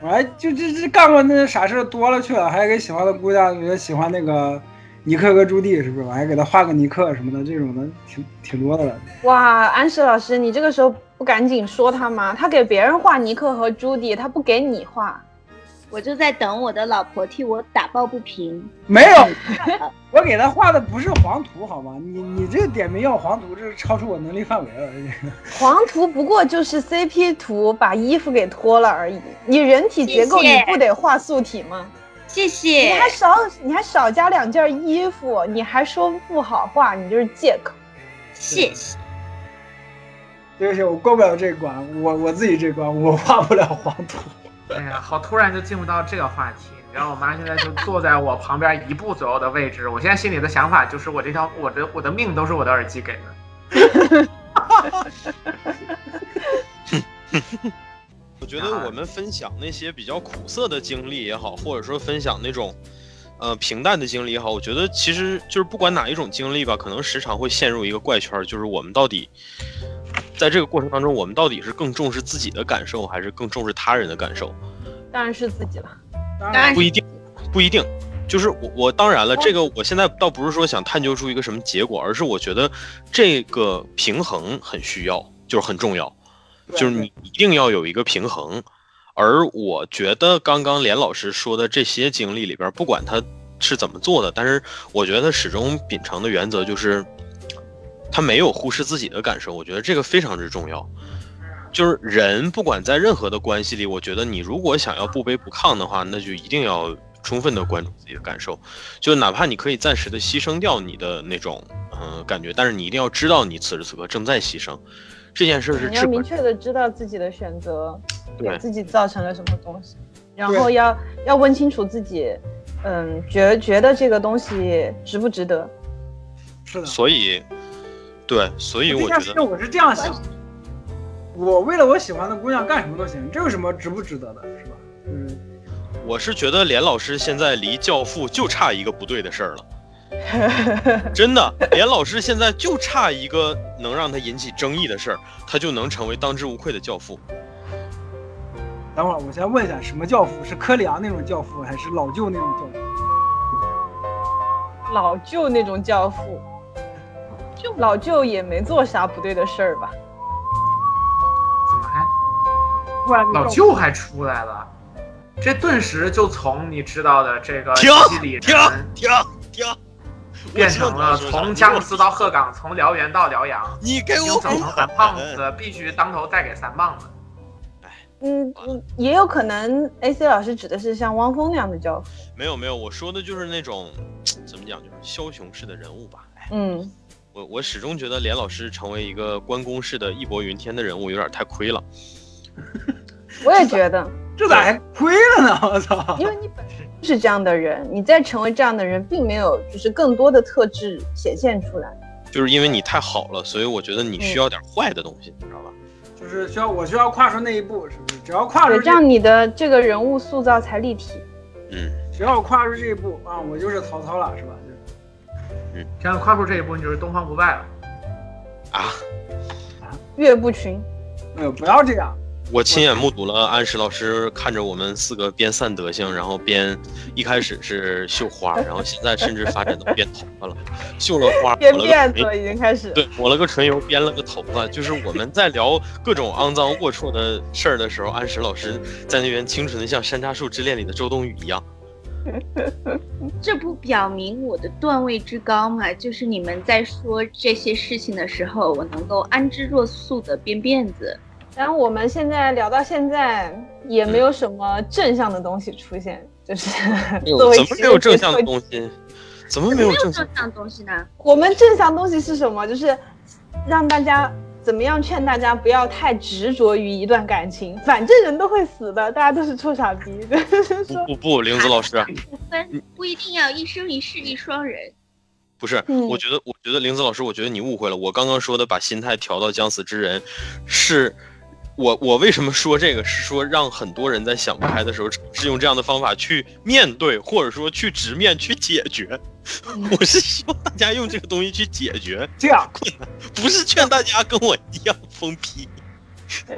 我还就这这干过那傻事多了去了，还给喜欢的姑娘也喜欢那个尼克和朱棣，是不是？我还给他画个尼克什么的，这种的挺挺多的了。哇，安石老师，你这个时候不赶紧说他吗？他给别人画尼克和朱棣，他不给你画。我就在等我的老婆替我打抱不平。没有，我给他画的不是黄图，好吗？你你这个点名要黄图，这是超出我能力范围了。这 个黄图不过就是 CP 图，把衣服给脱了而已。你人体结构你不得画素体吗？谢谢你谢还。少你还少加两件衣服，你还说不好画，你就是借口。谢谢。对不起，我过不了这关，我我自己这关我画不了黄图。哎呀，好突然就进入到这个话题。你知道我妈现在就坐在我旁边一步左右的位置，我现在心里的想法就是：我这条、我的、我的命都是我的耳机给的。我觉得我们分享那些比较苦涩的经历也好，或者说分享那种呃平淡的经历也好，我觉得其实就是不管哪一种经历吧，可能时常会陷入一个怪圈，就是我们到底……在这个过程当中，我们到底是更重视自己的感受，还是更重视他人的感受？当然是自己了。当然不一定，不一定。就是我，我当然了，这个我现在倒不是说想探究出一个什么结果，而是我觉得这个平衡很需要，就是很重要，就是你一定要有一个平衡。而我觉得刚刚连老师说的这些经历里边，不管他是怎么做的，但是我觉得他始终秉承的原则就是，他没有忽视自己的感受，我觉得这个非常之重要。就是人不管在任何的关系里，我觉得你如果想要不卑不亢的话，那就一定要充分的关注自己的感受，就哪怕你可以暂时的牺牲掉你的那种嗯、呃感觉，但是你一定要知道你此时此刻正在牺牲，这件事是你要。明确的知道自己的选择给对自己造成了什么东西，然后要要问清楚自己，嗯，觉觉得这个东西值不值得。是的。所以，对，所以我觉得我是这样想的，我为了我喜欢的姑娘干什么都行，这有什么值不值得的，是吧？嗯，我是觉得连老师现在离教父就差一个不对的事儿了，真的，连老师现在就差一个能让他引起争议的事儿，他就能成为当之无愧的教父。等会儿我先问一下，什么教父？是柯里昂那种教父，还是老舅那种教父？老舅那种教父，就老舅也没做啥不对的事儿吧？怎么还突然老舅还出来了？这顿时就从你知道的这个停西里停人停停！变成了从佳木斯到鹤岗，从辽源到辽阳，你给已经整成三胖子，必须当头再给三棒子。嗯嗯，也有可能 A C 老师指的是像汪峰那样的教父。没有没有，我说的就是那种 怎么讲，就是枭雄式的人物吧。哎，嗯，我我始终觉得连老师成为一个关公式的义薄云天的人物有点太亏了。我也觉得，这咋还亏了呢？我操！因为你本身就是这样的人，你再成为这样的人，并没有就是更多的特质显现出来。就是因为你太好了，所以我觉得你需要点坏的东西，你知道吧？就是需要我需要跨出那一步，是不是？只要跨出，这样你的这个人物塑造才立体。嗯，只要我跨出这一步啊，我就是曹操了，是吧？就这样跨出这一步，你就是东方不败了。啊，岳不群，哎呦，不要这样。我亲眼目睹了安石老师看着我们四个边散德性，然后边一开始是绣花，然后现在甚至发展到编头发了，绣了花，编了辫子已经开始。对，抹了个唇油，编了个头发，就是我们在聊各种肮脏龌龊的事儿的时候，安石老师在那边清纯的像《山楂树之恋》里的周冬雨一样。这不表明我的段位之高吗？就是你们在说这些事情的时候，我能够安之若素的编辫子。然后我们现在聊到现在，也没有什么正向的东西出现，就是作为怎么没有正向的东西？怎么没有正向正？向东西呢？我们正向东西是什么？就是让大家怎么样劝大家不要太执着于一段感情，反正人都会死的，大家都是臭傻逼。就是说，不不不，玲子老师，不分不一定要一生一世一双人。不是，嗯我觉得，我觉得玲子老师，我觉得你误会了。我刚刚说的把心态调到将死之人，是我我为什么说这个？是说让很多人在想不开的时候，是用这样的方法去面对，或者说去直面去解决。我是希望大家用这个东西去解决，这样困难 不是劝大家跟我一样疯批。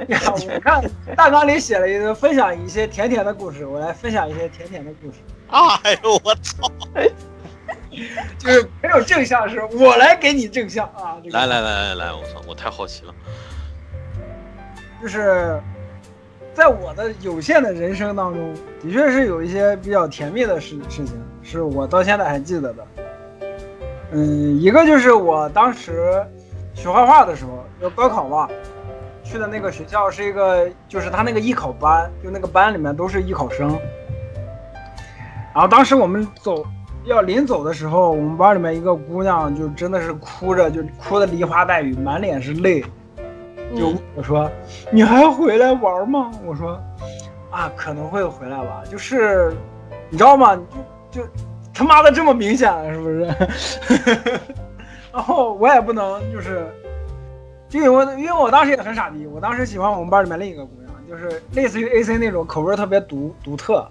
呀，我看大纲里写了一个分享一些甜甜的故事，我来分享一些甜甜的故事。哎呦我操！就是没有正向，是我来给你正向啊！这个来来来来来，我操，我太好奇了。就是在我的有限的人生当中，的确是有一些比较甜蜜的事事情，是我到现在还记得的。嗯，一个就是我当时学画画的时候，要高考嘛，去的那个学校是一个，就是他那个艺考班，就那个班里面都是艺考生。然后当时我们走要临走的时候，我们班里面一个姑娘就真的是哭着，就哭的梨花带雨，满脸是泪。就嗯我说，你还回来玩吗？我说，啊，可能会回来吧，就是你知道吗？就就他妈的这么明显了，是不是？然后我也不能就是，就因为因为我当时也很傻逼，我当时喜欢我们班里面另一个姑娘，就是类似于 A C 那种口味特别独独特，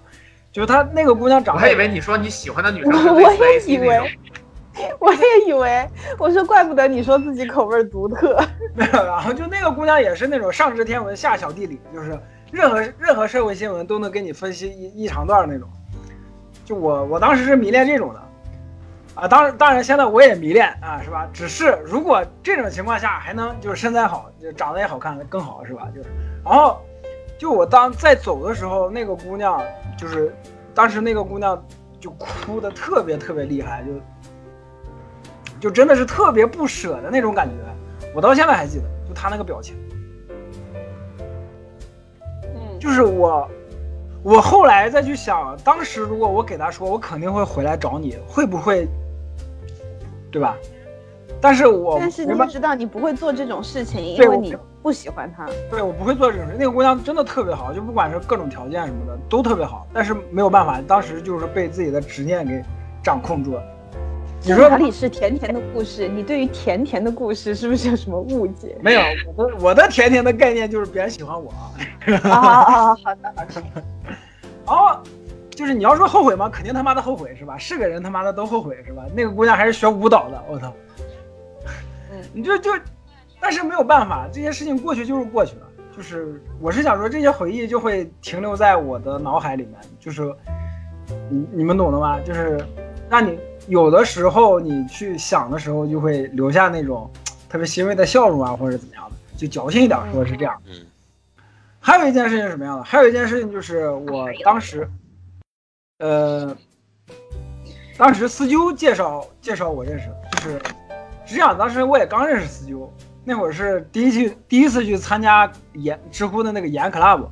就是她那个姑娘长得我还以为你说你喜欢的女生是我也以为，我也以为，我说怪不得你说自己口味独特。没有，然后就那个姑娘也是那种上知天文下晓地理，就是任何任何社会新闻都能给你分析一一长段那种。就我我当时是迷恋这种的，啊，当然当然现在我也迷恋啊，是吧？只是如果这种情况下还能就是身材好，就长得也好看更好，是吧？就是，然后就我当在走的时候，那个姑娘就是当时那个姑娘就哭的特别特别厉害，就就真的是特别不舍的那种感觉。我到现在还记得，就她那个表情，嗯，就是我，我后来再去想，当时如果我给他说我肯定会回来找你，会不会，对吧？但是我但是你没办也知道你不会做这种事情，因为你不喜欢他。对我不会做这种事。那个姑娘真的特别好，就不管是各种条件什么的都特别好，但是没有办法，当时就是被自己的执念给掌控住了。你说这哪里是甜甜的故事？你对于甜甜的故事是不是有什么误解？没有？我的我的甜甜的概念就是别人喜欢我。啊啊啊！好的好的。哦，就是你要说后悔吗？肯定他妈的后悔是吧？是个人他妈的都后悔是吧？那个姑娘还是学舞蹈的，我操！嗯 你就就，但是没有办法，这些事情过去就是过去了。就是我是想说，这些回忆就会停留在我的脑海里面，就是你你们懂的吗？就是让你有的时候你去想的时候，就会留下那种特别欣慰的笑容啊，或者怎么样的，就矫情一点说是这样。嗯还有一件事情是什么样的？还有一件事情就是我当时，呃，当时思纠介绍介绍我认识，就是是这样当时我也刚认识思纠，那会儿是第一去第一次去参加演知乎的那个演 club，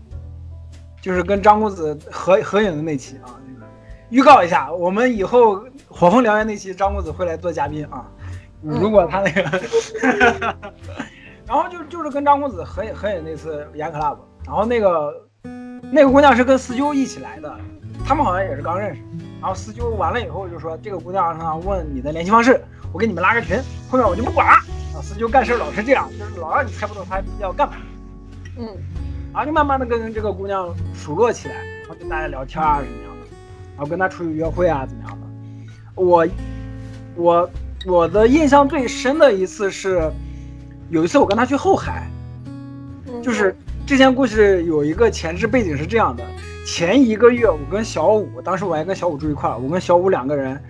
就是跟张公子合合影的那期啊，那个预告一下，我们以后火风燎原那期张公子会来做嘉宾啊，如果他那个。然后就就是跟张公子合影合影那次研 club，然后那个那个姑娘是跟思纠一起来的，他们好像也是刚认识。然后思纠完了以后就说这个姑娘啊问你的联系方式，我给你们拉个群，后面我就不管了。啊，思纠干事老是这样，就是老让你猜不透他要干嘛。嗯，然后就慢慢的跟这个姑娘熟络起来，然后跟大家聊天啊什么样的，然后跟她出去约会啊怎么样的。我我我的印象最深的一次是。有一次我跟他去后海，就是这件故事有一个前置背景是这样的：前一个月我跟小五，当时我还跟小五住一块儿，我跟小五两个人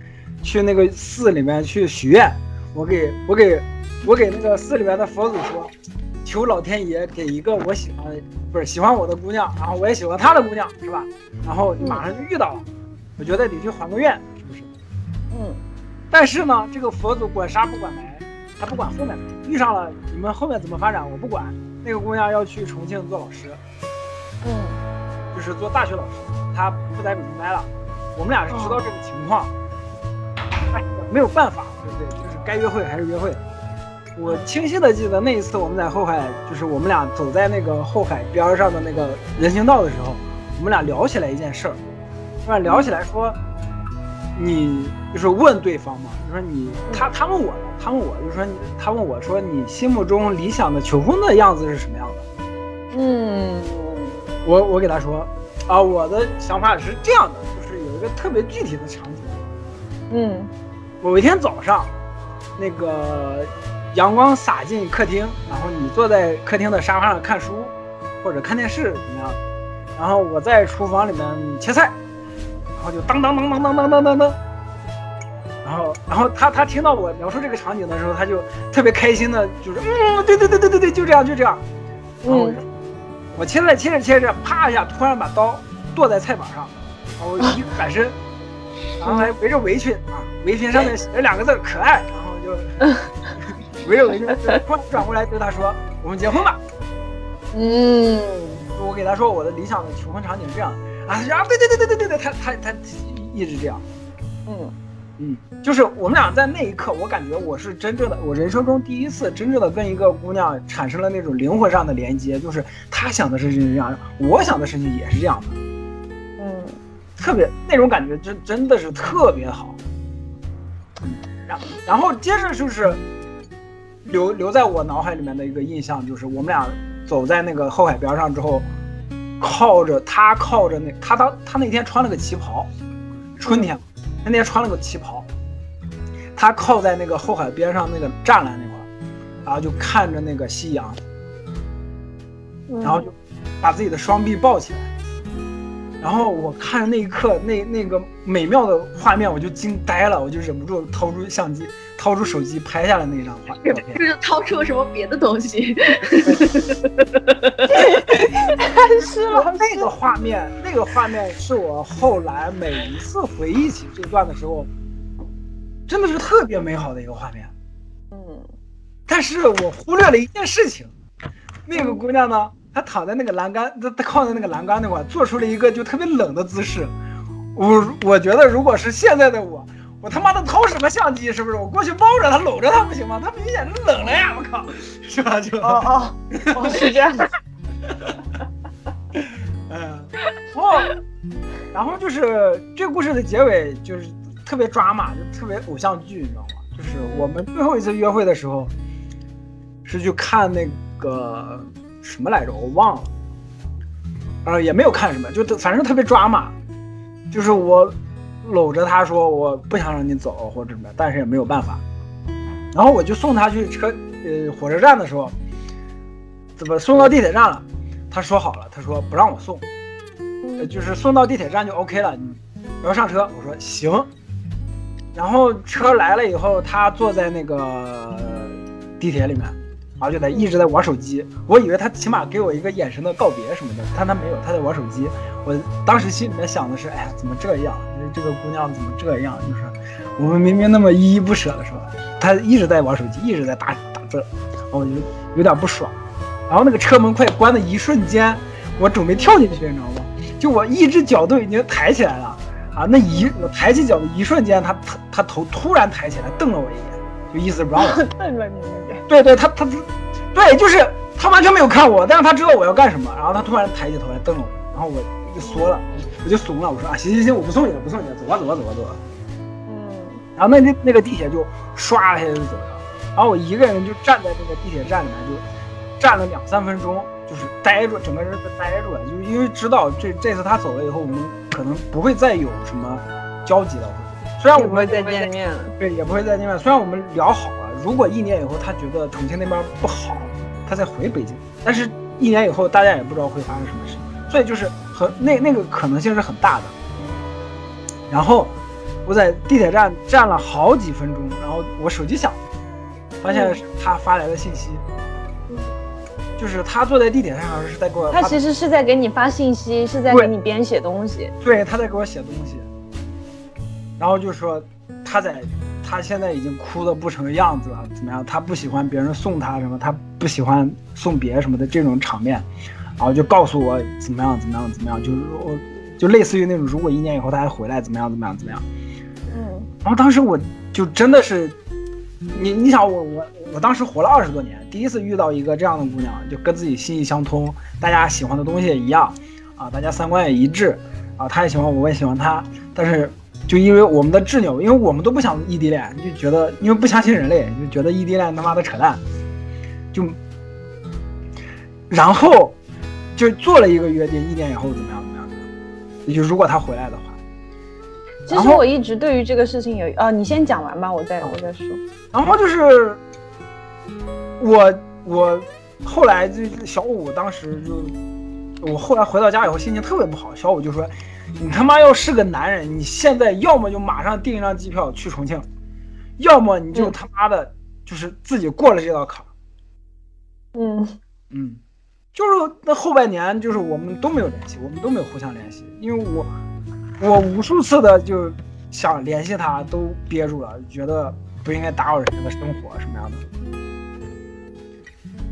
去那个寺里面去许愿，我给我给我给那个寺里面的佛祖说，求老天爷给一个我喜欢不是喜欢我的姑娘，然后我也喜欢她的姑娘，是吧？然后马上就遇到了，我觉得得去还个愿？嗯。但是呢，这个佛祖管杀不管埋。他不管后面遇上了，你们后面怎么发展我不管。那个姑娘要去重庆做老师，嗯，就是做大学老师，她不在北京待了。我们俩是知道这个情况，哎，没有办法，对不对？就是该约会还是约会。我清晰的记得那一次我们在后海，就是我们俩走在那个后海边上的那个人行道的时候，我们俩聊起来一件事儿，突然聊起来说，你就是问对方嘛，就说你他他问我。他问我，就说你，他问我说，你心目中理想的求婚的样子是什么样的？嗯，我我给他说，啊，我的想法是这样的，就是有一个特别具体的场景。嗯，某一天早上，那个阳光洒进客厅，然后你坐在客厅的沙发上看书或者看电视怎么样？然后我在厨房里面切菜，然然后就当当当当当当当当当。然后，然后他他听到我描述这个场景的时候，他就特别开心的，就是嗯，对对对对对对，就这样就这样。然后我切菜切着切着，啪一下，突然把刀剁在菜板上，然后一转身，然后还围着围裙啊，围裙上面写着两个字“可爱”，然后就围着围裙，突然转过来对他说：“我们结婚吧。”嗯，我给他说我的理想的求婚场景是这样啊，他说啊，对对对对对对对，他他他一直这样，嗯。嗯，就是我们俩在那一刻，我感觉我是真正的，我人生中第一次真正的跟一个姑娘产生了那种灵魂上的连接，就是她想的事情是这样，我想的事情也是这样的，嗯，特别那种感觉真真的是特别好。然然后接着就是留留在我脑海里面的一个印象，就是我们俩走在那个后海边上之后，靠着他靠着那他当他那天穿了个旗袍，春天，他那天穿了个旗袍，他靠在那个后海边上那个栅栏那块儿，然后就看着那个夕阳，然后就把自己的双臂抱起来，然后我看着那一刻那那个美妙的画面，我就惊呆了，我就忍不住掏出相机，掏出手机拍下了那张画。就是掏出了什么别的东西。是了？那个画面，那个画面是我后来每一次回忆起这段的时候，真的是特别美好的一个画面。嗯，但是我忽略了一件事情，那个姑娘呢，她躺在那个栏杆，他他靠在那个栏杆那块，做出了一个就特别冷的姿势。我我觉得如果是现在的我，我他妈的掏什么相机？是不是？我过去抱着他，搂着他不行吗？他明显是冷了呀！我靠，是吧？就哦哦哦，是这样的。嗯，然后，然后就是这故事的结尾就是特别抓马，就特别偶像剧，你知道吗？就是我们最后一次约会的时候，是去看那个什么来着，我忘了，呃，也没有看什么，就反正特别抓马，就是我搂着他说我不想让你走或者什么，但是也没有办法，然后我就送他去车呃火车站的时候，怎么送到地铁站了？他说好了，他说不让我送，呃，就是送到地铁站就 OK 了，你不要上车。我说行。然后车来了以后，他坐在那个地铁里面，然后就在一直在玩手机。我以为他起码给我一个眼神的告别什么的，但他没有，他在玩手机。我当时心里面想的是，哎呀，怎么这样？这个姑娘怎么这样？就是我们明明那么依依不舍的是吧？他一直在玩手机，一直在打打字，然后我就有点不爽。然后那个车门快关的一瞬间，我准备跳进去，你知道吗？就我一只脚都已经抬起来了啊！那一我抬起脚的一瞬间，他他他头突然抬起来，瞪了我一眼，就意思不让我。瞪了你。对对，他他对，就是他完全没有看我，但是他知道我要干什么，然后他突然抬起头来瞪了我，然后我就缩了，我就怂了，我说啊，行行行，我不送你了，不送你了，走吧走吧走吧走吧。嗯，然后那那那个地铁就唰一下就走了，然后我一个人就站在那个地铁站里面就。站了两三分钟，就是呆住，整个人都呆住了，就是因为知道这这次他走了以后，我们可能不会再有什么交集了。虽然我们不会再见面了，对，也不会再见面。虽然我们聊好了，如果一年以后他觉得重庆那边不好，他再回北京，但是一年以后大家也不知道会发生什么事情，所以就是很那那个可能性是很大的。然后我在地铁站站了好几分钟，然后我手机响了，发现是他发来的信息。就是他坐在地铁上，是在给我。他其实是在给你发信息，是在给你编写东西。对，他在给我写东西。然后就说他在，他现在已经哭的不成样子了，怎么样？他不喜欢别人送他什么，他不喜欢送别什么的这种场面。然后就告诉我怎么样，怎么样，怎么样，就是我，就类似于那种，如果一年以后他还回来，怎么样，怎么样，怎么样。嗯。然后当时我就真的是，你你想我我。我当时活了二十多年，第一次遇到一个这样的姑娘，就跟自己心意相通，大家喜欢的东西也一样，啊，大家三观也一致，啊，她也喜欢我，我也喜欢她，但是就因为我们的执拗，因为我们都不想异地恋，就觉得因为不相信人类，就觉得异地恋他妈的扯淡，就，然后就做了一个约定，一年以后怎么样怎么样，也就如果他回来的话。其实我一直对于这个事情有，啊，你先讲完吧，我再我再说。然后就是。我我后来就小五当时就，我后来回到家以后心情特别不好。小五就说：“你他妈要是个男人，你现在要么就马上订一张机票去重庆，要么你就他妈的，就是自己过了这道坎。”嗯嗯，就是那后半年，就是我们都没有联系，我们都没有互相联系，因为我我无数次的就想联系他，都憋住了，觉得不应该打扰人家的生活什么样的。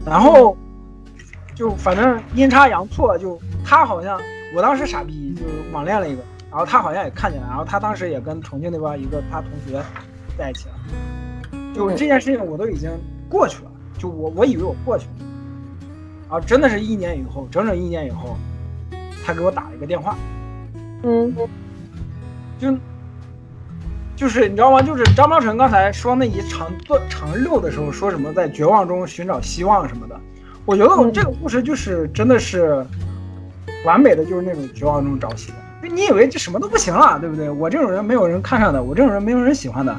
然后，就反正阴差阳错，就他好像我当时傻逼，就是网恋了一个，然后他好像也看见了，然后他当时也跟重庆那边一个他同学在一起了，就这件事情我都已经过去了，就我我以为我过去了，然后，真的是一年以后，整整一年以后，他给我打了一个电话，嗯，就就是你知道吗？就是张茂成刚才说那一长做长六的时候说什么在绝望中寻找希望什么的，我觉得我这个故事就是真的是，完美的就是那种绝望中找喜。就你以为这什么都不行了，对不对？我这种人没有人看上的，我这种人没有人喜欢的。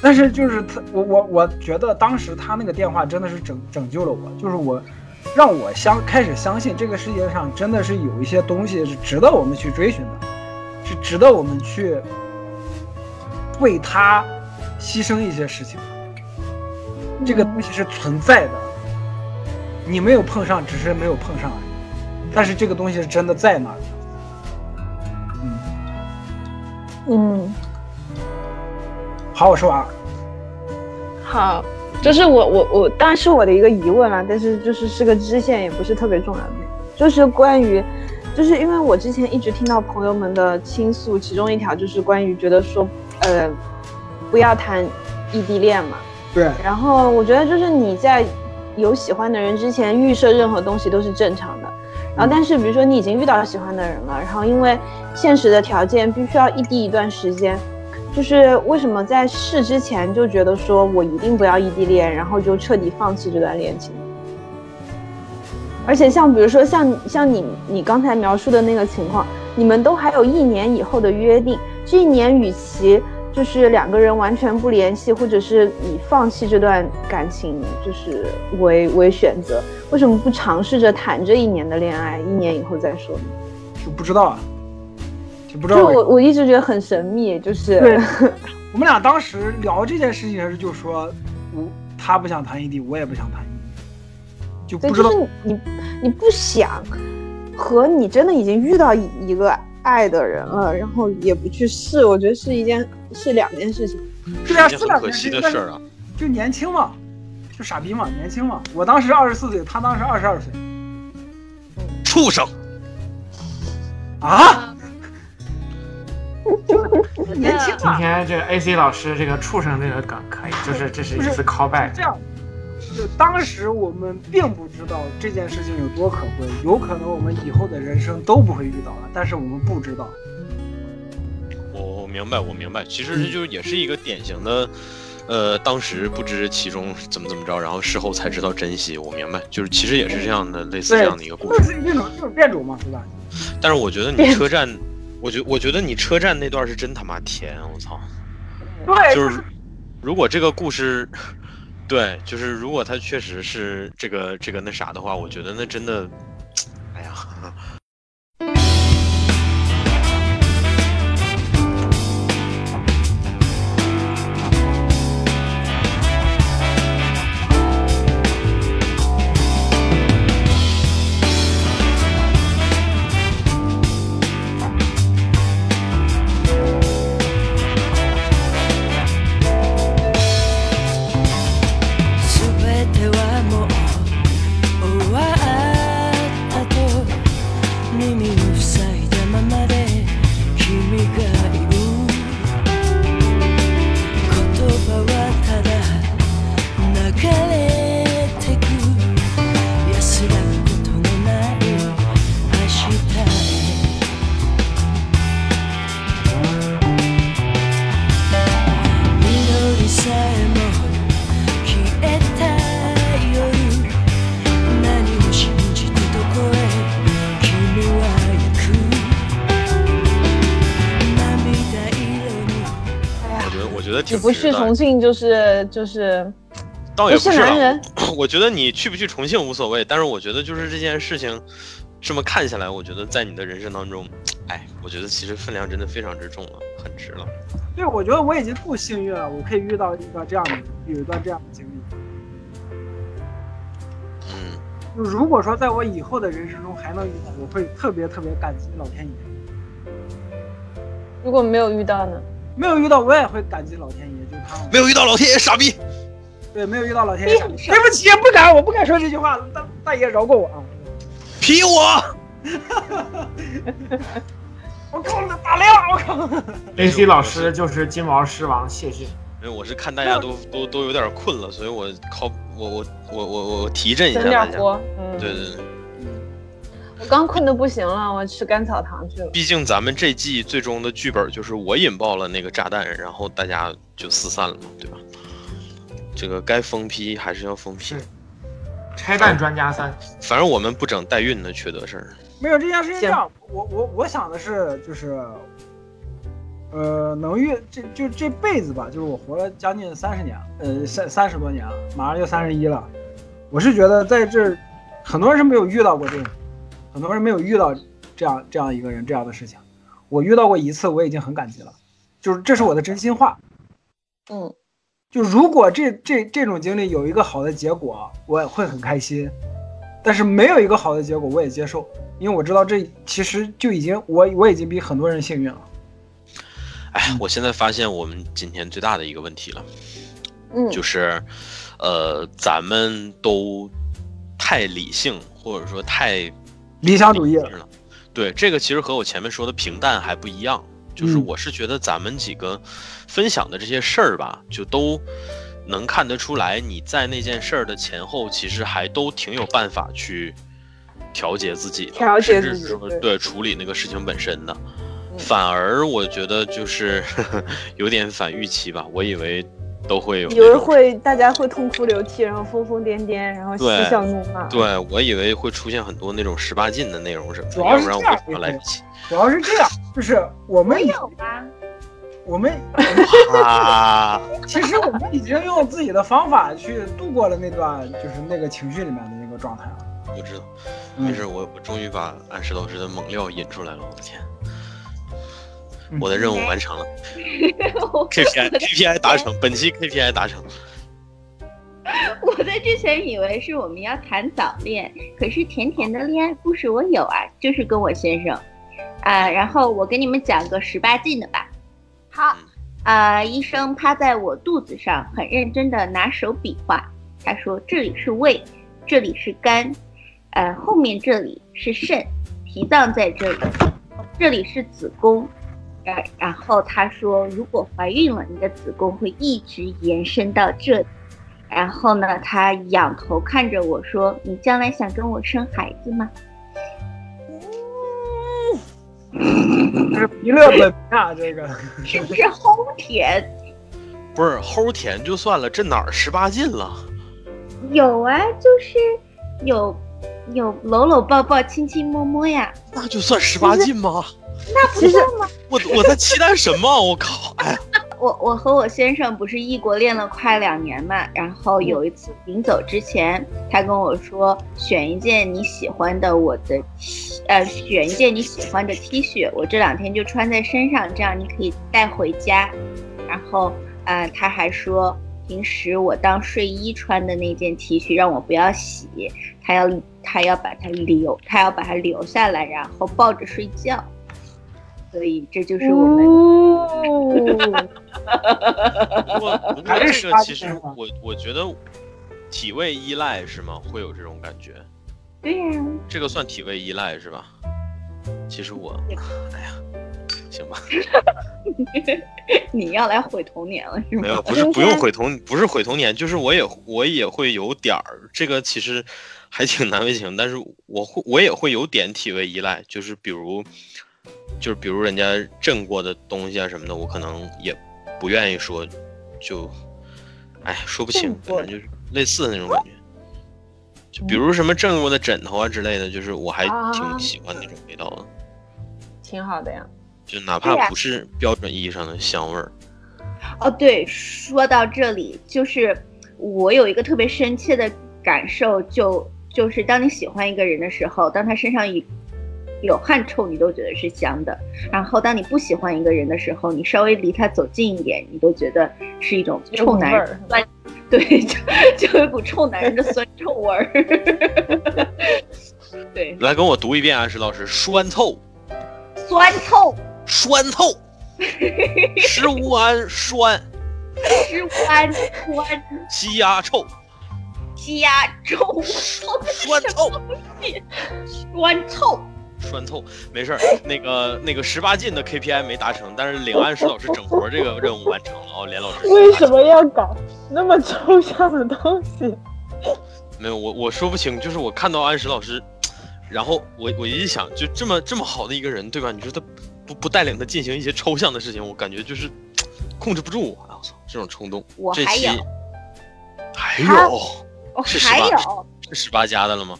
但是就是他，我我我觉得当时他那个电话真的是拯拯救了我，就是我让我相开始相信这个世界上真的是有一些东西是值得我们去追寻的，是值得我们去为他牺牲一些事情。这个东西是存在的，你没有碰上，只是没有碰上而已。但是这个东西是真的在那儿。嗯，嗯，好，我说完了。好，就是我我我，当然是我的一个疑问啦，但是就是是个支线，也不是特别重要的，就是关于，就是因为我之前一直听到朋友们的倾诉，其中一条就是关于觉得说，呃，不要谈异地恋嘛，对，然后我觉得就是你在有喜欢的人之前预设任何东西都是正常的，然后但是比如说你已经遇到喜欢的人了，然后因为现实的条件必须要异地一段时间，就是为什么在试之前就觉得说我一定不要异地恋，然后就彻底放弃这段恋情？而且像比如说像像你你刚才描述的那个情况，你们都还有一年以后的约定，这一年与其就是两个人完全不联系，或者是以放弃这段感情就是为为选择，为什么不尝试着谈这一年的恋爱，一年以后再说呢？就不知道啊，就不知道就我我一直觉得很神秘，就是对。我们俩当时聊这件事情时，就说我他不想谈异地，我也不想谈异地，就，不知道。就是你你不想和你真的已经遇到一一个爱的人了，然后也不去试，我觉得是一件是两件事情。对呀、是两很可惜件事儿啊。就年轻嘛，就傻逼嘛，年轻嘛。我当时二十四岁，他当时二十二岁畜生，啊，就 是年轻今，天这个 AC 老师这个畜生这个梗可以，就是这是一次 callback 这。样。就当时我们并不知道这件事情有多可贵，有可能我们以后的人生都不会遇到了，但是我们不知道。我我明白，我明白。其实这就也是一个典型的，呃，当时不知其中怎么怎么着，然后事后才知道珍惜。我明白，就是其实也是这样的，类似这样的一个故事就事。是一种就是变种嘛，对吧？但是我觉得你车站，我觉我觉得你车站那段是真他妈甜，我操！对，就是如果这个故事，对，就是如果他确实是这个这个那啥的话，我觉得那真的，就是就是不倒也不是啊是男人，我觉得你去不去重庆无所谓，但是我觉得就是这件事情，这么看下来，我觉得在你的人生当中，哎，我觉得其实分量真的非常之重了，很值了。对，我觉得我已经够幸运了，我可以遇到一个这样的，有一段这样的经历。嗯，就如果说在我以后的人生中还能遇到，我会特别特别感激老天爷。如果没有遇到呢？没有遇到，我也会感激老天爷，就是他。没有遇到老天爷傻逼，对，没有遇到老天爷。对不起，不敢，我不敢说这句话，大大爷饶过我啊！劈我！我靠，打雷了！我靠！AC 老师就是金毛狮王，谢谢。因为我是看大家都 都都有点困了，所以我靠我我我我我提振一下整大家。嗯，对对对，我刚困的不行了，我吃甘草糖去了。毕竟咱们这季最终的剧本就是我引爆了那个炸弹，然后大家就四散了嘛，对吧？这个该封批还是要封批。拆弹专家三，反正我们不整代孕的缺德事儿。没有这件事情这样，我我我想的是就是，呃，能遇这就这辈子吧，就是我活了将近三十年，呃三三十多年了，马上就三十一了。我是觉得在这很多人是没有遇到过这种，很多人没有遇到这样这样一个人这样的事情。我遇到过一次，我已经很感激了，就是这是我的真心话。嗯，就如果这这这种经历有一个好的结果，我也会很开心；但是没有一个好的结果，我也接受，因为我知道这其实就已经我我已经比很多人幸运了。哎，我现在发现我们今天最大的一个问题了，嗯，就是，呃，咱们都太理性，或者说太理想主义。对，这个其实和我前面说的平淡还不一样，就是嗯。我是觉得咱们几个分享的这些事儿吧，就都能看得出来，你在那件事儿的前后，其实还都挺有办法去调节自己的，调节自己对。对处理那个事情本身的。嗯。反而我觉得就是 有点反预期吧，我以为都会有那有人会大家会痛哭流涕，然后疯疯癫癫，然后对嬉笑怒骂。对我以为会出现很多那种十八禁的内容什么的，主要是要不然我这样？主要是这样，就是我们我们啊，其实我们已经用自己的方法去度过了那段就是那个情绪里面的那个状态了。我知道，嗯没事，我我终于把安石老师的猛料引出来了，我的天，嗯我的任务完成了 我，KPI KPI 达成，本期 KPI 达成。我在之前以为是我们要谈早恋，可是甜甜的恋爱故事我有啊，就是跟我先生，啊、然后我给你们讲个十八禁的吧。好，啊、医生趴在我肚子上，很认真的拿手比划，他说这里是胃，这里是肝，呃，后面这里是肾，脾脏在这里，这里是子宫。然然后他说，如果怀孕了，你的子宫会一直延伸到这里。然后呢，他仰头看着我说：“你将来想跟我生孩子吗这是弥勒本啊，这个？”是不是齁甜？不是齁甜就算了，这哪儿十八禁了？有啊，就是有有搂搂抱抱、亲亲摸摸呀，那就算十八禁吗？那不是吗？我我在期待什么？我靠！哎呀，我我和我先生不是异国恋了快两年嘛，然后有一次临走之前，他跟我说选一件你喜欢的我的 T，呃，选一件你喜欢的 T 恤，我这两天就穿在身上，这样你可以带回家。然后，呃，他还说平时我当睡衣穿的那件 T 恤让我不要洗，他要他要把它留，他要把它留下来，然后抱着睡觉。所以这就是我们。哦，不过不过还是 这个其18禁吗实我我觉得体位依赖是吗？会有这种感觉？对呀、这个算体位依赖是吧？其实我，哎呀，行吧，你要来毁童年了是吗？没有，不是不用毁童，不是毁童年，就是我也我也会有点儿，这个其实还挺难为情，但是我会我也会有点体位依赖，就是比如，就是比如人家震过的东西啊什么的，我可能也不愿意说，就，哎，说不清反正就是类似的那种感觉。就比如什么震过的枕头啊之类的，就是我还啊挺喜欢那种味道的，挺好的呀。就哪怕不是标准意义上的香味儿。哦，对，说到这里，就是我有一个特别深切的感受，就就是当你喜欢一个人的时候，当他身上有有汗臭，你都觉得是香的；然后当你不喜欢一个人的时候，你稍微离他走近一点，你都觉得是一种臭男人股味儿酸，对，就就有一股臭男人的酸臭味儿。对，来跟我读一遍啊，石老师，酸臭，酸臭，酸臭，食无氨 酸，吃酸酸鸡鸭臭，鸡鸭臭，酸臭，酸臭。酸臭，没事儿。那个那个十八禁的 KPI 没达成，但是领安石老师整活这个任务完成了哦，连老师。为什么要搞那么抽象的东西？没有，我我说不清，就是我看到安石老师，然后我我一想，就这么这么好的一个人，对吧？你说他不不带领他进行一些抽象的事情，我感觉就是 控制不住啊！我操，这种冲动。这期我还有，是18还有十八加的了吗？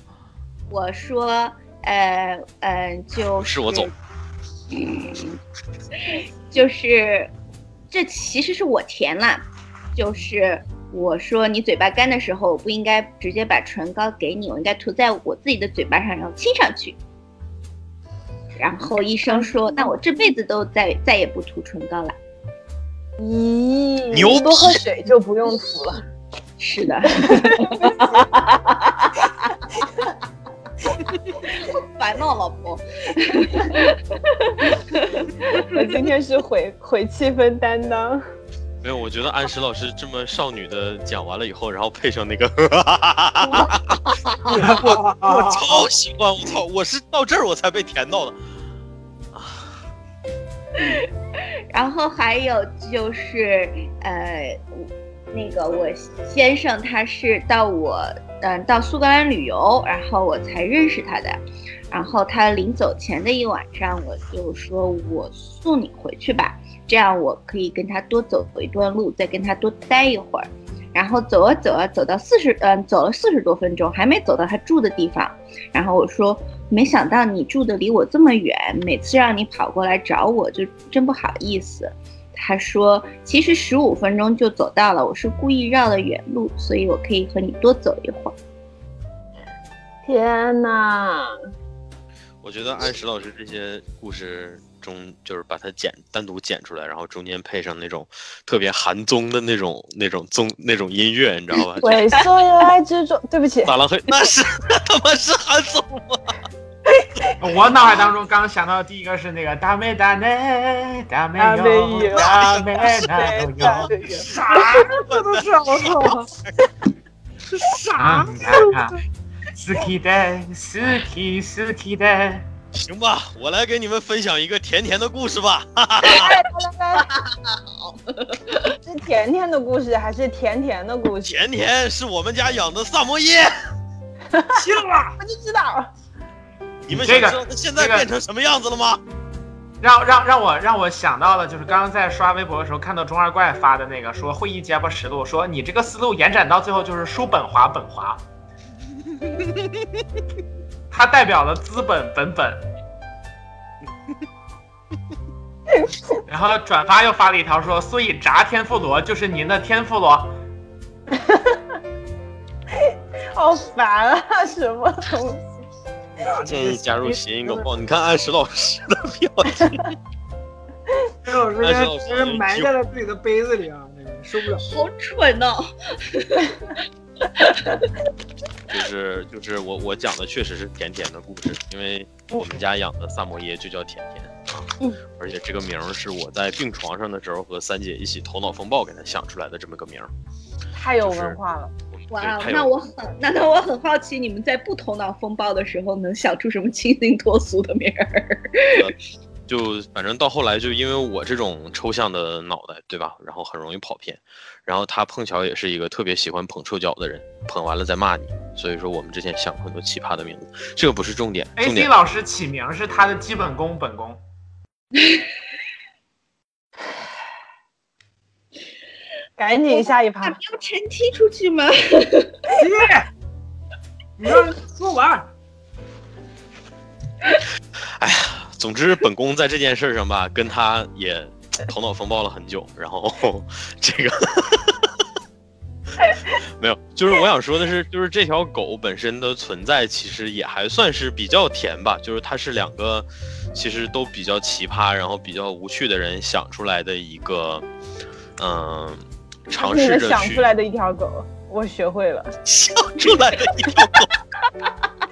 我说，呃呃，就是我走，嗯，就是这其实是我填了，就是我说你嘴巴干的时候，我不应该直接把唇膏给你，我应该涂在我自己的嘴巴上，然后亲上去。然后医生说，那我这辈子都再再也不涂唇膏了。咦，牛多喝水就不用涂了。是的，烦恼老婆。我今天是毁毁气氛担当。没有，我觉得安石老师这么少女的讲完了以后，然后配上那个，我我超喜欢，我操！我是到这儿我才被甜到的。然后还有就是，呃，那个我先生他是到我，嗯、到苏格兰旅游，然后我才认识他的。然后他临走前的一晚上，我就说我送你回去吧，这样我可以跟他多走一段路，再跟他多待一会儿。然后走啊走啊，走到四十，嗯，走了四十多分钟，还没走到他住的地方。然后我说，没想到你住的离我这么远，每次让你跑过来找我，就真不好意思。他说，其实十五分钟就走到了，我是故意绕了远路，所以我可以和你多走一会儿。天哪！我觉得安石老师这些故事中，就是把它剪单独剪出来，然后中间配上那种特别韩综的那种那种综那种音乐，你知道吧？就猥琐有爱之中，对不起，大浪黑，那是 那他妈是韩综吗？我脑海当中刚想到的第一个是那个大美大内大美大美有有大美那都有，啥？这都是我操！是啥？嗯看看，好きで好き好きで。行吧，我来给你们分享一个甜甜的故事吧。是甜甜的故事还是甜甜的故事？甜甜是我们家养的萨摩耶，信了，我就知道， 你们这个现在变成什么样子了吗？让让让我让我想到了，就是刚刚在刷微博的时候看到中二怪发的那个说会议结巴实录，说你这个思路延展到最后就是叔本华本华，它代表了资本本本。然后转发又发了一条说，所以炸天妇罗就是您的天妇罗。好烦啊！什么东西？建议加入谐音梗报。你看安石老师的表情，这首诗但是我直接埋在了自己的杯子里啊！受不了。好蠢哦！就是就是我我讲的确实是甜甜的故事，因为我们家养的萨摩耶就叫甜甜啊，嗯而且这个名儿是我在病床上的时候和三姐一起头脑风暴给她想出来的这么个名儿。太有文化了。太有那我很那那我很好奇，你们在不头脑风暴的时候能想出什么清新脱俗的名儿？就反正到后来，就因为我这种抽象的脑袋，对吧？然后很容易跑偏。然后他碰巧也是一个特别喜欢捧臭脚的人，捧完了再骂你。所以说我们之前想过很多奇葩的名字，这个不是重点，重 AC 老师起名是他的基本功本功。赶紧下一趴。那标陈踢出去吗？接，你让人说完。总之，本宫在这件事上吧，跟他也头脑风暴了很久。然后 这个没有，就是我想说的是，就是这条狗本身的存在，其实也还算是比较甜吧。就是它是两个其实都比较奇葩，然后比较无趣的人想出来的一个，嗯、尝试着去想出来的一条狗，我学会了。想出来的一条狗。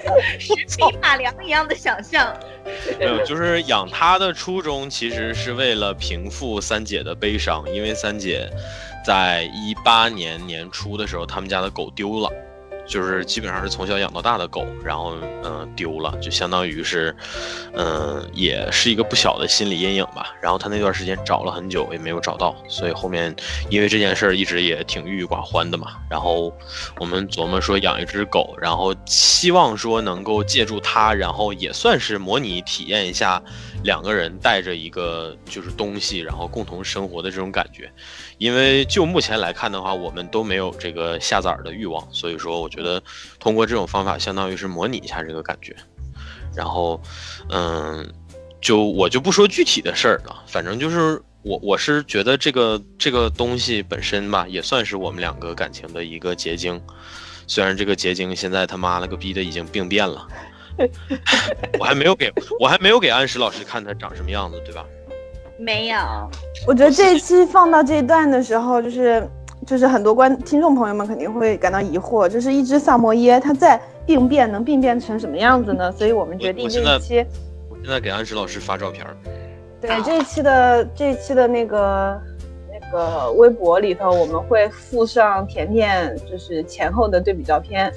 是匹马良一样的想象。没有，就是养它的初衷其实是为了平复三姐的悲伤，因为三姐在一八年年初的时候，他们家的狗丢了，就是基本上是从小养到大的狗，然后嗯、丢了，就相当于是嗯、也是一个不小的心理阴影吧。然后他那段时间找了很久也没有找到，所以后面因为这件事儿一直也挺郁郁寡欢的嘛。然后我们琢磨说养一只狗，然后希望说能够借助它，然后也算是模拟体验一下两个人带着一个就是东西，然后共同生活的这种感觉。因为就目前来看的话，我们都没有这个下崽的欲望，所以说我觉觉得通过这种方法，相当于是模拟一下这个感觉。然后，嗯，就我就不说具体的事儿了，反正就是我我是觉得这个这个东西本身吧，也算是我们两个感情的一个结晶。虽然这个结晶现在他妈了个逼的已经病变了，我还没有给我还没有给安石老师看他长什么样子，对吧？没有，我觉得这一期放到这一段的时候，就是就是很多观听众朋友们肯定会感到疑惑，就是一只萨摩耶它在病变能病变成什么样子呢？所以我们决定这一期，我现在给安石老师发照片儿。对这一期的这一期的那个那个微博里头，我们会附上甜甜就是前后的对比照片。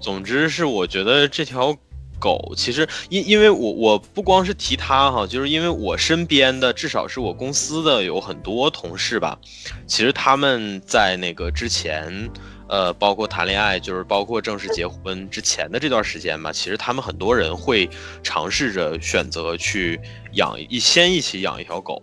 总之是我觉得这条狗其实因因为我我不光是提它哈，就是因为我身边的至少是我公司的有很多同事吧，其实他们在那个之前。呃，包括谈恋爱，就是包括正式结婚之前的这段时间吧，其实他们很多人会尝试着选择去养一先一起养一条狗。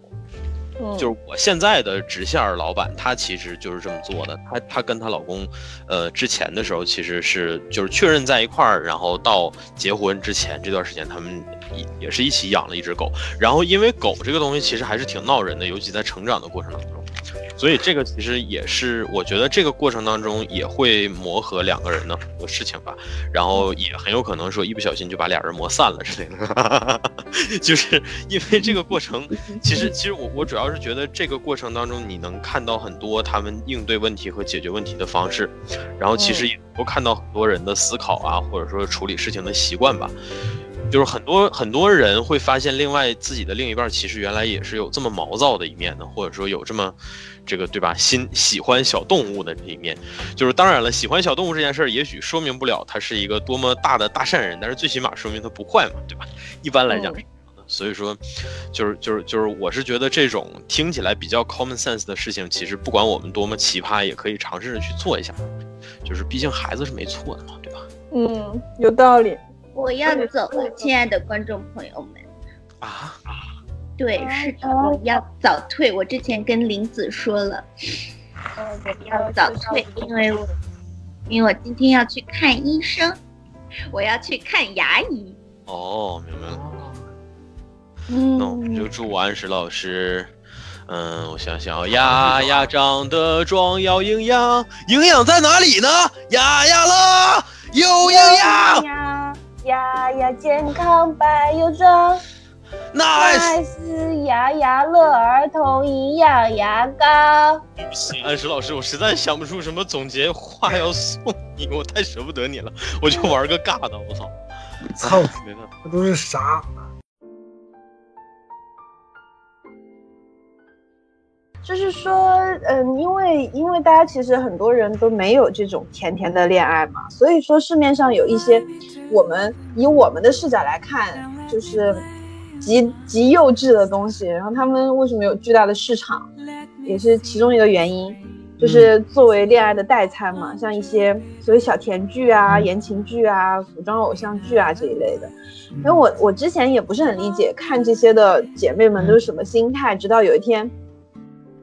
就是我现在的直线老板，她其实就是这么做的。她她跟她老公，呃，之前的时候其实是就是确认在一块儿，然后到结婚之前这段时间，他们也也是一起养了一只狗。然后因为狗这个东西其实还是挺闹人的，尤其在成长的过程当中。所以这个其实也是，我觉得这个过程当中也会磨合两个人的很多事情吧，然后也很有可能说一不小心就把俩人磨散了之类的，就是因为这个过程，其实其实我我主要是觉得这个过程当中你能看到很多他们应对问题和解决问题的方式，然后其实也能够看到很多人的思考啊，或者说处理事情的习惯吧。就是很多很多人会发现，另外自己的另一半其实原来也是有这么毛躁的一面的，或者说有这么，这个对吧？心喜欢小动物的这一面，就是当然了，喜欢小动物这件事儿，也许说明不了他是一个多么大的大善人，但是最起码说明他不坏嘛，对吧？一般来讲是这样的，所以说，就是就是就是，我是觉得这种听起来比较 common sense 的事情，其实不管我们多么奇葩，也可以尝试着去做一下，就是毕竟孩子是没错的嘛，对吧？嗯，有道理。我要走了，亲爱的观众朋友们。啊啊！对，是的，我要早退。我之前跟林子说了，我要早退，因为我因为我今天要去看医生，我要去看牙医。哦，明白了。嗯，那我们就祝安石老师，嗯，我想想，牙牙长得壮要营养，营养在哪里呢？牙牙了，有营养。牙牙健康白又壮，那是牙牙乐儿童营养牙膏。对不起，安石老师，我实在想不出什么总结话要送你，我太舍不得你了，我就玩个尬的，我操！操，没办法，这都是啥？就是说，嗯，因为因为大家其实很多人都没有这种甜甜的恋爱嘛，所以说市面上有一些，我们以我们的视角来看，就是极极幼稚的东西。然后他们为什么有巨大的市场，也是其中一个原因，就是作为恋爱的代餐嘛，像一些所谓小甜剧啊、言情剧啊、古装偶像剧啊这一类的。因为我我之前也不是很理解看这些的姐妹们都是什么心态，直到有一天。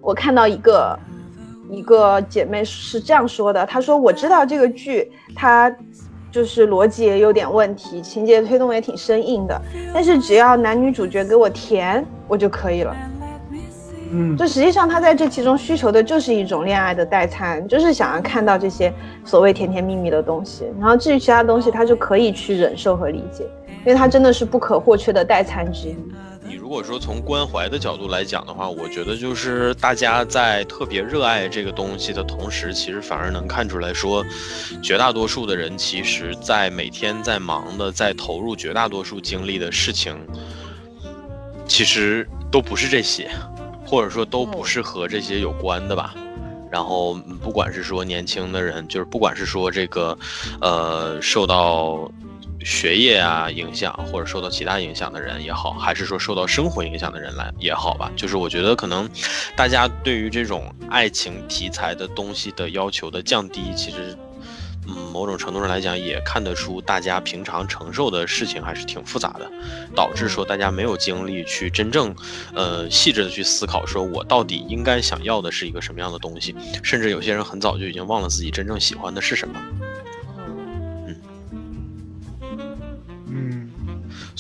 我看到一个一个姐妹是这样说的，她说：“我知道这个剧它就是逻辑也有点问题，情节推动也挺生硬的，但是只要男女主角给我甜，我就可以了。”嗯，就实际上他在这其中需求的就是一种恋爱的代餐，就是想要看到这些所谓甜甜蜜蜜的东西，然后至于其他东西，他就可以去忍受和理解，因为它真的是不可或缺的代餐之一。你如果说从关怀的角度来讲的话，我觉得就是大家在特别热爱这个东西的同时，其实反而能看出来说，绝大多数的人其实，在每天在忙的，在投入绝大多数精力的事情，其实都不是这些，或者说都不是和这些有关的吧。然后不管是说年轻的人，就是不管是说这个，呃，受到。学业啊影响，或者受到其他影响的人也好，还是说受到生活影响的人来也好吧，就是我觉得可能，大家对于这种爱情题材的东西的要求的降低，其实嗯，某种程度上来讲，也看得出大家平常承受的事情还是挺复杂的，导致说大家没有精力去真正，呃，细致的去思考，说我到底应该想要的是一个什么样的东西，甚至有些人很早就已经忘了自己真正喜欢的是什么。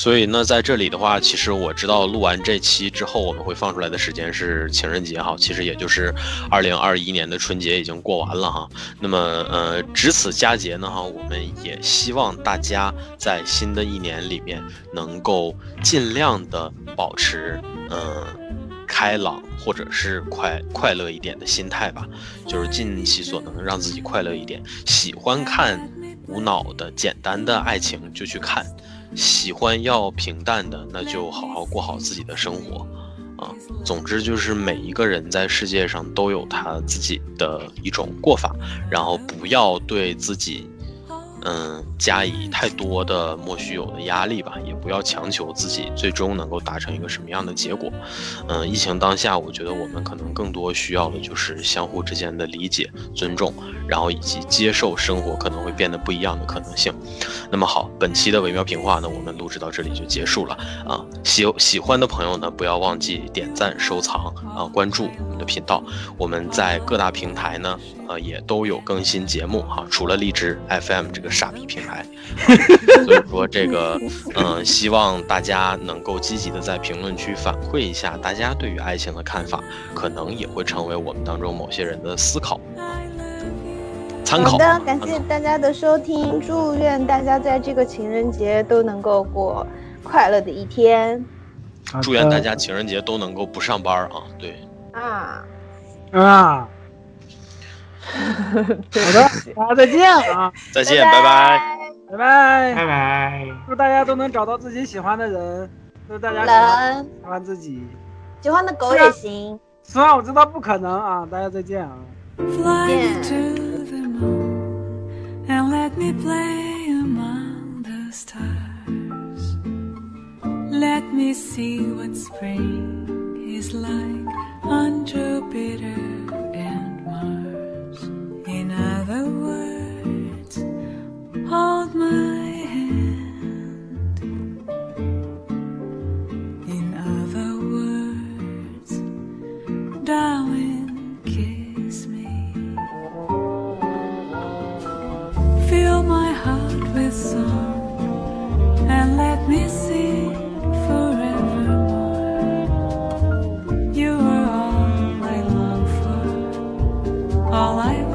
所以呢，在这里的话，其实我知道录完这期之后，我们会放出来的时间是情人节哈，其实也就是二零二一年的春节已经过完了哈。那么呃，值此佳节呢哈，我们也希望大家在新的一年里面能够尽量的保持嗯、开朗或者是快快乐一点的心态吧，就是尽其所能让自己快乐一点。喜欢看无脑的简单的爱情就去看，喜欢要平淡的那就好好过好自己的生活。啊，总之就是每一个人在世界上都有他自己的一种过法，然后不要对自己，嗯，加以太多的莫须有的压力吧，也不要强求自己最终能够达成一个什么样的结果。嗯，疫情当下，我觉得我们可能更多需要的就是相互之间的理解、尊重，然后以及接受生活可能会变得不一样的可能性。那么好，本期的微妙评话呢，我们录制到这里就结束了啊。喜喜欢的朋友呢，不要忘记点赞、收藏啊，关注我们的频道。我们在各大平台呢，呃，也都有更新节目哈、除了荔枝 FM 这个傻逼平台。所以说这个，嗯、希望大家能够积极的在评论区反馈一下大家对于爱情的看法，可能也会成为我们当中某些人的思考。参考好的，感谢大家的收听，祝愿大家在这个情人节都能够过快乐的一天祝愿大家情人节都能够不上班啊！对，啊！啊。好的，大家再见啊，再见，拜拜。拜拜。拜拜。祝大家都能找到自己喜欢的人，祝大家喜欢人喜欢自己。喜欢的狗也行。虽然我知道不可能啊，大家再见啊。Fly me Yeah. to the moon and let me play among the stars. Let me see what spring is like on Jupiter. In other words, hold my hand. In other words, darling, kiss me. Fill my heart with song and let me sing forevermore. You are my long for all I